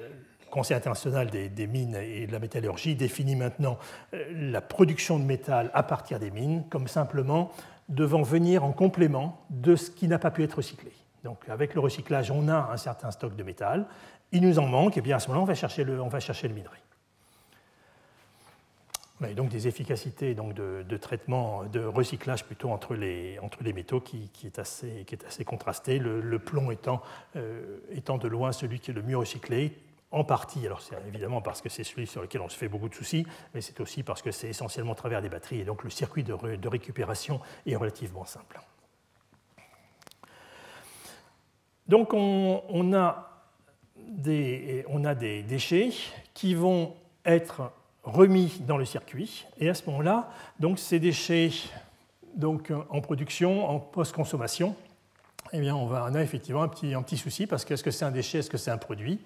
Conseil international des, des, mines et de la métallurgie définit maintenant euh, la production de métal à partir des mines comme simplement devant venir en complément de ce qui n'a pas pu être recyclé. Donc avec le recyclage, on a un certain stock de métal, il nous en manque, et bien à ce moment-là, on va chercher le, on va chercher le minerai. On a donc des efficacités donc de, traitement, de recyclage plutôt entre les, entre les métaux qui, est, assez, qui est assez contrasté, le, plomb étant, euh, étant de loin celui qui est le mieux recyclé, en partie, alors c'est évidemment parce que c'est celui sur lequel on se fait beaucoup de soucis, mais c'est aussi parce que c'est essentiellement à travers des batteries, et donc le circuit de, récupération est relativement simple. Donc on, a des, on a des déchets qui vont être remis dans le circuit. Et à ce moment-là, ces déchets donc, en production, en post-consommation, eh on a effectivement un petit, un petit souci parce que est-ce que c'est un déchet, est-ce que c'est un produit?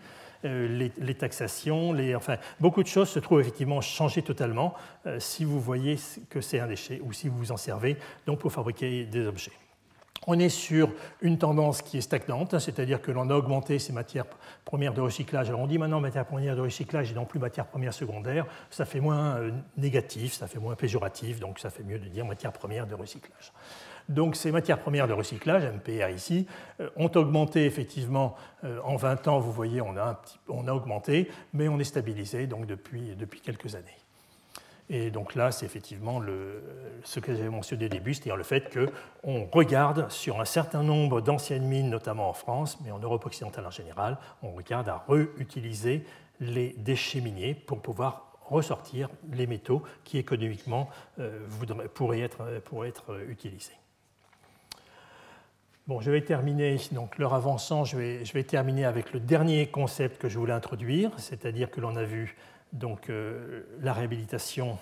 Euh, les, taxations, enfin, beaucoup de choses se trouvent effectivement changées totalement euh, si vous voyez que c'est un déchet ou si vous vous en servez donc pour fabriquer des objets. On est sur une tendance qui est stagnante, c'est-à-dire que l'on a augmenté ces matières premières de recyclage. Alors on dit maintenant matières premières de recyclage et non plus matières premières secondaires. Ça fait moins euh, négatif, ça fait moins péjoratif, donc ça fait mieux de dire matières premières de recyclage. Donc ces matières premières de recyclage, MPR ici, euh, ont augmenté effectivement euh, en 20 ans. Vous voyez, on a, augmenté, mais on est stabilisé donc depuis, quelques années. Et donc là, c'est effectivement ce que j'avais mentionné au début, c'est-à-dire le fait qu'on regarde sur un certain nombre d'anciennes mines, notamment en France, mais en Europe occidentale en général, on regarde à réutiliser les déchets miniers pour pouvoir ressortir les métaux qui économiquement euh, pourraient être utilisés. Je vais terminer, donc je vais, terminer avec le dernier concept que je voulais introduire, c'est-à-dire que l'on a vu euh, la réhabilitation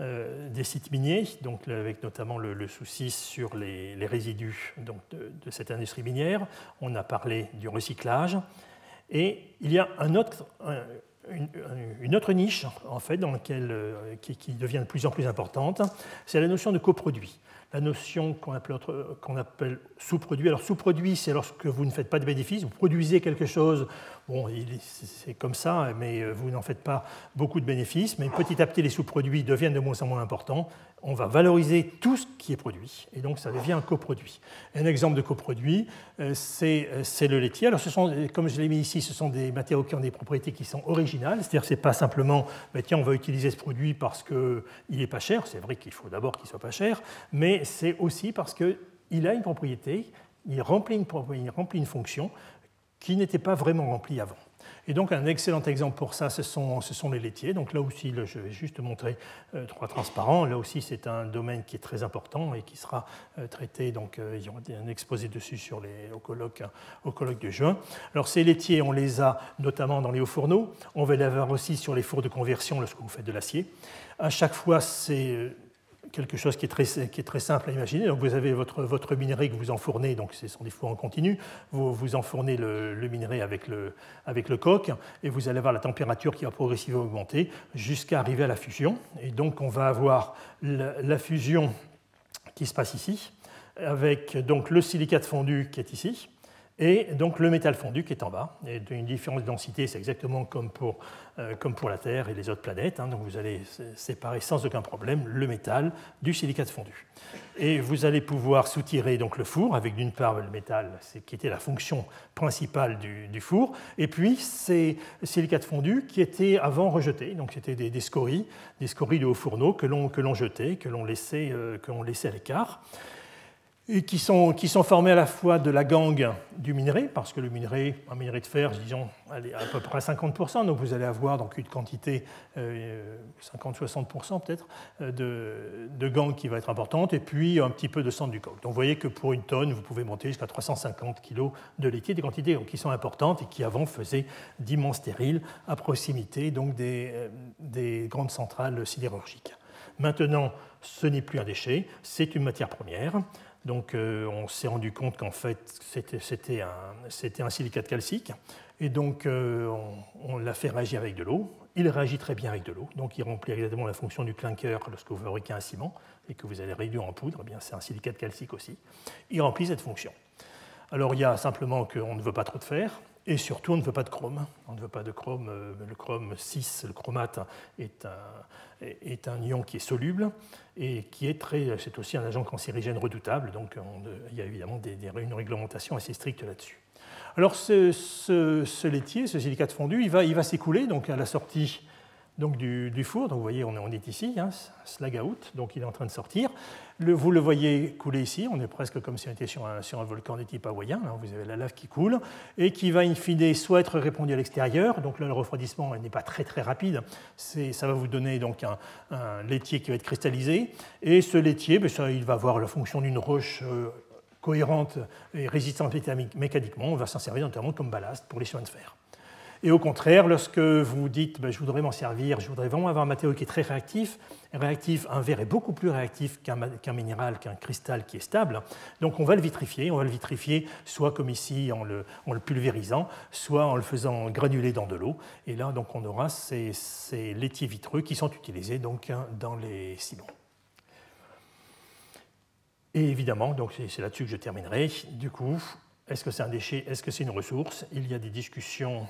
euh, des sites miniers, avec notamment le, souci sur les, résidus de, cette industrie minière. On a parlé du recyclage. Et il y a une, autre niche en fait, euh, qui, devient de plus en plus importante, c'est la notion de coproduit la notion qu'on appelle, appelle sous-produit. Alors sous-produit, c'est lorsque vous ne faites pas de bénéfice, vous produisez quelque chose Bon, c'est comme ça, mais euh, vous n'en faites pas beaucoup de bénéfices. Mais petit à petit, les sous-produits deviennent de moins en moins importants. On va valoriser tout ce qui est produit, et donc ça devient un coproduit. Un exemple de coproduit, euh, euh, c'est le laitier. Alors, comme je l'ai mis ici, ce sont des matériaux qui ont des propriétés qui sont originales. C'est-à-dire que ce n'est pas simplement, ben, tiens, on va utiliser ce produit parce qu'il n'est pas cher. C'est vrai qu'il faut d'abord qu'il soit pas cher, mais c'est aussi parce qu'il a une propriété, il remplit une fonction qui n'était pas vraiment rempli avant. Et donc un excellent exemple pour ça, ce sont, ce sont les laitiers. Donc là aussi, je vais juste montrer euh, trois transparents. Là aussi, c'est un domaine qui est très important et qui sera euh, traité. Donc euh, il y aura un exposé dessus sur les, au, colloque, au colloque de juin. Alors ces laitiers, on les a notamment dans les hauts fourneaux. On va les avoir aussi sur les fours de conversion lorsque vous faites de l'acier. À chaque fois, c'est quelque chose qui est, très, qui est, très, simple à imaginer. Vous avez votre, minerai que vous enfournez, donc ce sont des fours en continu, vous, vous enfournez le, minerai avec le, avec le coq, et vous allez avoir la température qui va progressivement augmenter jusqu'à arriver à la fusion. Et donc on va avoir la, fusion qui se passe ici, avec le silicate fondu qui est ici, et donc le métal fondu qui est en bas. Et une différence de densité, c'est exactement comme pour, euh, comme pour la Terre et les autres planètes. Hein. donc vous allez séparer sans aucun problème le métal du silicate fondu. Et vous allez pouvoir soutirer donc le four avec d'une part le métal, qui était la fonction principale du, four, et puis ces silicates fondus qui étaient avant rejetés. Donc c'était des, scories, des scories de haut fourneau que l'on jetait, que l'on laissait, euh, laissait à l'écart et qui sont, qui sont formés à la fois de la gangue du minerai, parce que le minerai, un minerai de fer, disons, est à peu près à 50%, donc vous allez avoir donc une quantité, 50-60% euh, peut-être, euh, de, de gangue qui va être importante, et puis un petit peu de sang du coq. Donc vous voyez que pour une tonne, vous pouvez monter jusqu'à 350 kg de laitier, des quantités qui sont importantes et qui avant faisaient d'immenses stériles à proximité donc des, euh, des grandes centrales sidérurgiques. Maintenant, ce n'est plus un déchet, c'est une matière première. Donc euh, on s'est rendu compte qu'en fait c'était un, silicate calcique. Et donc euh, on, l'a fait réagir avec de l'eau. Il réagit très bien avec de l'eau. Donc il remplit exactement la fonction du clinker lorsque vous fabriquez un ciment et que vous allez réduire en poudre. Eh bien c'est un silicate calcique aussi. Il remplit cette fonction. Alors il y a simplement qu'on ne veut pas trop de fer Et surtout, on ne veut pas de chrome. On ne veut pas de chrome. Le chrome 6, le chromate, est un, est un ion qui est soluble et qui est très. C'est aussi un agent cancérigène redoutable. Donc, il y a évidemment une réglementation assez stricte là-dessus. Alors, ce, ce, laitier, ce silicate fondu, il va, il va s'écouler donc à la sortie donc du, four. Donc vous voyez, on est, ici, hein, slag out, donc il est en train de sortir. vous le voyez couler ici, on est presque comme si on était sur un, sur un volcan de type hawaïen. Hein. vous avez la lave qui coule et qui va in fine soit être répandue à l'extérieur. Donc là, le refroidissement n'est pas très très rapide. Ça va vous donner donc un, laitier qui va être cristallisé. Et ce laitier, ben, ça, il va avoir la fonction d'une roche. Euh, cohérente et résistante mécaniquement, on va s'en servir notamment comme ballast pour les chemins de fer. Et au contraire, lorsque vous dites ben, je voudrais m'en servir, je voudrais vraiment avoir un matériau qui est très réactif, réactif, un verre est beaucoup plus réactif qu'un minéral, qu'un cristal qui est stable. Donc on va le vitrifier, on va le vitrifier soit comme ici en le, pulvérisant, soit en le faisant granuler dans de l'eau. Et là donc on aura ces, ces, laitiers vitreux qui sont utilisés donc dans les ciments. Et évidemment, c'est là-dessus que je terminerai. Du coup, est-ce que c'est un déchet? Est-ce que c'est une ressource? Il y a des discussions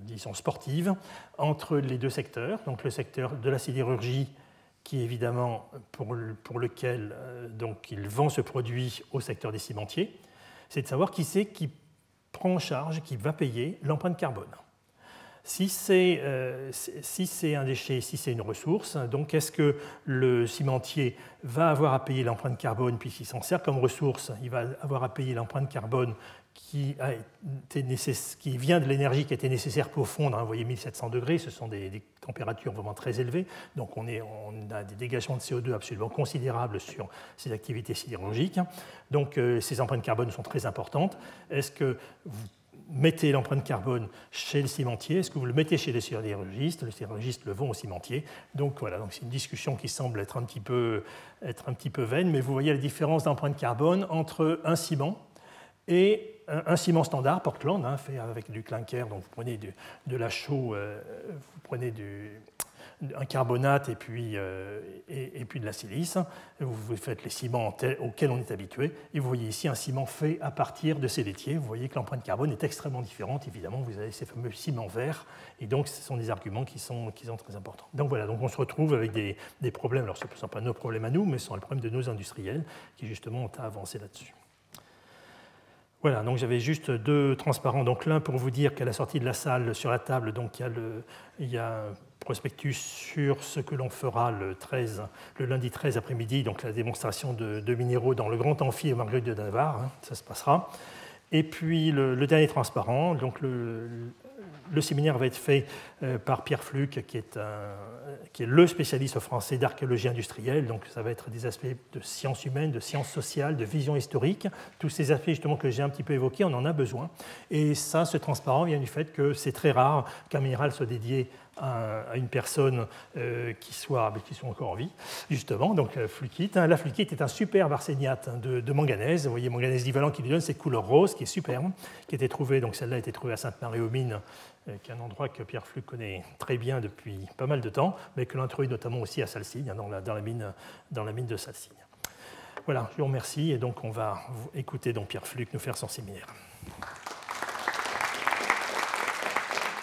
disons, sportive entre les deux secteurs, donc le secteur de la sidérurgie qui évidemment pour, pour lequel euh, donc, il vend ce produit au secteur des cimentiers, c'est de savoir qui c'est qui prend en charge, qui va payer l'empreinte carbone. Si c'est euh, si un déchet, si c'est une ressource, donc est-ce que le cimentier va avoir à payer l'empreinte carbone puisqu'il s'en sert comme ressource Il va avoir à payer l'empreinte carbone qui, vient de l'énergie qui était nécessaire pour fondre. Hein, vous voyez 1700 degrés, ce sont des, températures vraiment très élevées. Donc on, a des dégagements de CO2 absolument considérables sur ces activités sidérurgiques. Donc euh, ces empreintes carbone sont très importantes. Est-ce que vous mettez l'empreinte carbone chez le cimentier? Est-ce que vous le mettez chez les sidérurgistes? Les sidérurgistes le vont au cimentier. Donc voilà, donc c'est une discussion qui semble être un, petit peu, être un petit peu vaine, mais vous voyez la différence d'empreinte carbone entre un ciment et un, ciment standard Portland, hein, fait avec du clinker, donc vous prenez de la chaux, euh, vous prenez un carbonate et puis, euh, et, puis de la silice. Vous faites les ciments auxquels on est habitué. Et vous voyez ici un ciment fait à partir de ces laitiers. Vous voyez que l'empreinte carbone est extrêmement différente. Évidemment, vous avez ces fameux ciments verts. Et donc, ce sont des arguments qui sont, qui sont très importants. Donc voilà, donc on se retrouve avec des, des problèmes. Alors, ce ne sont pas nos problèmes à nous, mais ce sont les problèmes de nos industriels qui, justement, ont à avancer là-dessus. Voilà, donc j'avais juste deux transparents. Donc l'un pour vous dire qu'à la sortie de la salle, sur la table, donc il y a, le, un prospectus sur ce que l'on fera le, 13, le lundi 13 après-midi, donc la démonstration de, minéraux dans le grand amphi et Marguerite de Navarre, hein, ça se passera. Et puis le, dernier transparent, donc le, le séminaire va être fait euh, par Pierre Fluc, qui est, qui est le spécialiste français d'archéologie industrielle. Donc, ça va être des aspects de sciences humaines, de sciences sociales, de vision historique. Tous ces aspects, justement, que j'ai un petit peu évoqués, on en a besoin. Et ça, ce transparent vient du fait que c'est très rare qu'un minéral soit dédié à, une personne euh, qui, soit, qui soit encore en vie, justement, donc euh, flucite. Hein. La flucite est un superbe arséniate hein, de, manganèse. Vous voyez, manganèse divalent qui lui donne cette couleur rose, qui est superbe, qui été trouvée, donc celle-là a été trouvée à Sainte-Marie-aux-Mines, euh, qui est un endroit que Pierre Fluc connaît très bien depuis pas mal de temps, mais que l'on a trouvé notamment aussi à Salsigne, hein, dans la, dans la, mine, dans la mine de Salsigne. Voilà, je vous remercie, et donc on va écouter donc Pierre Fluc nous faire son séminaire.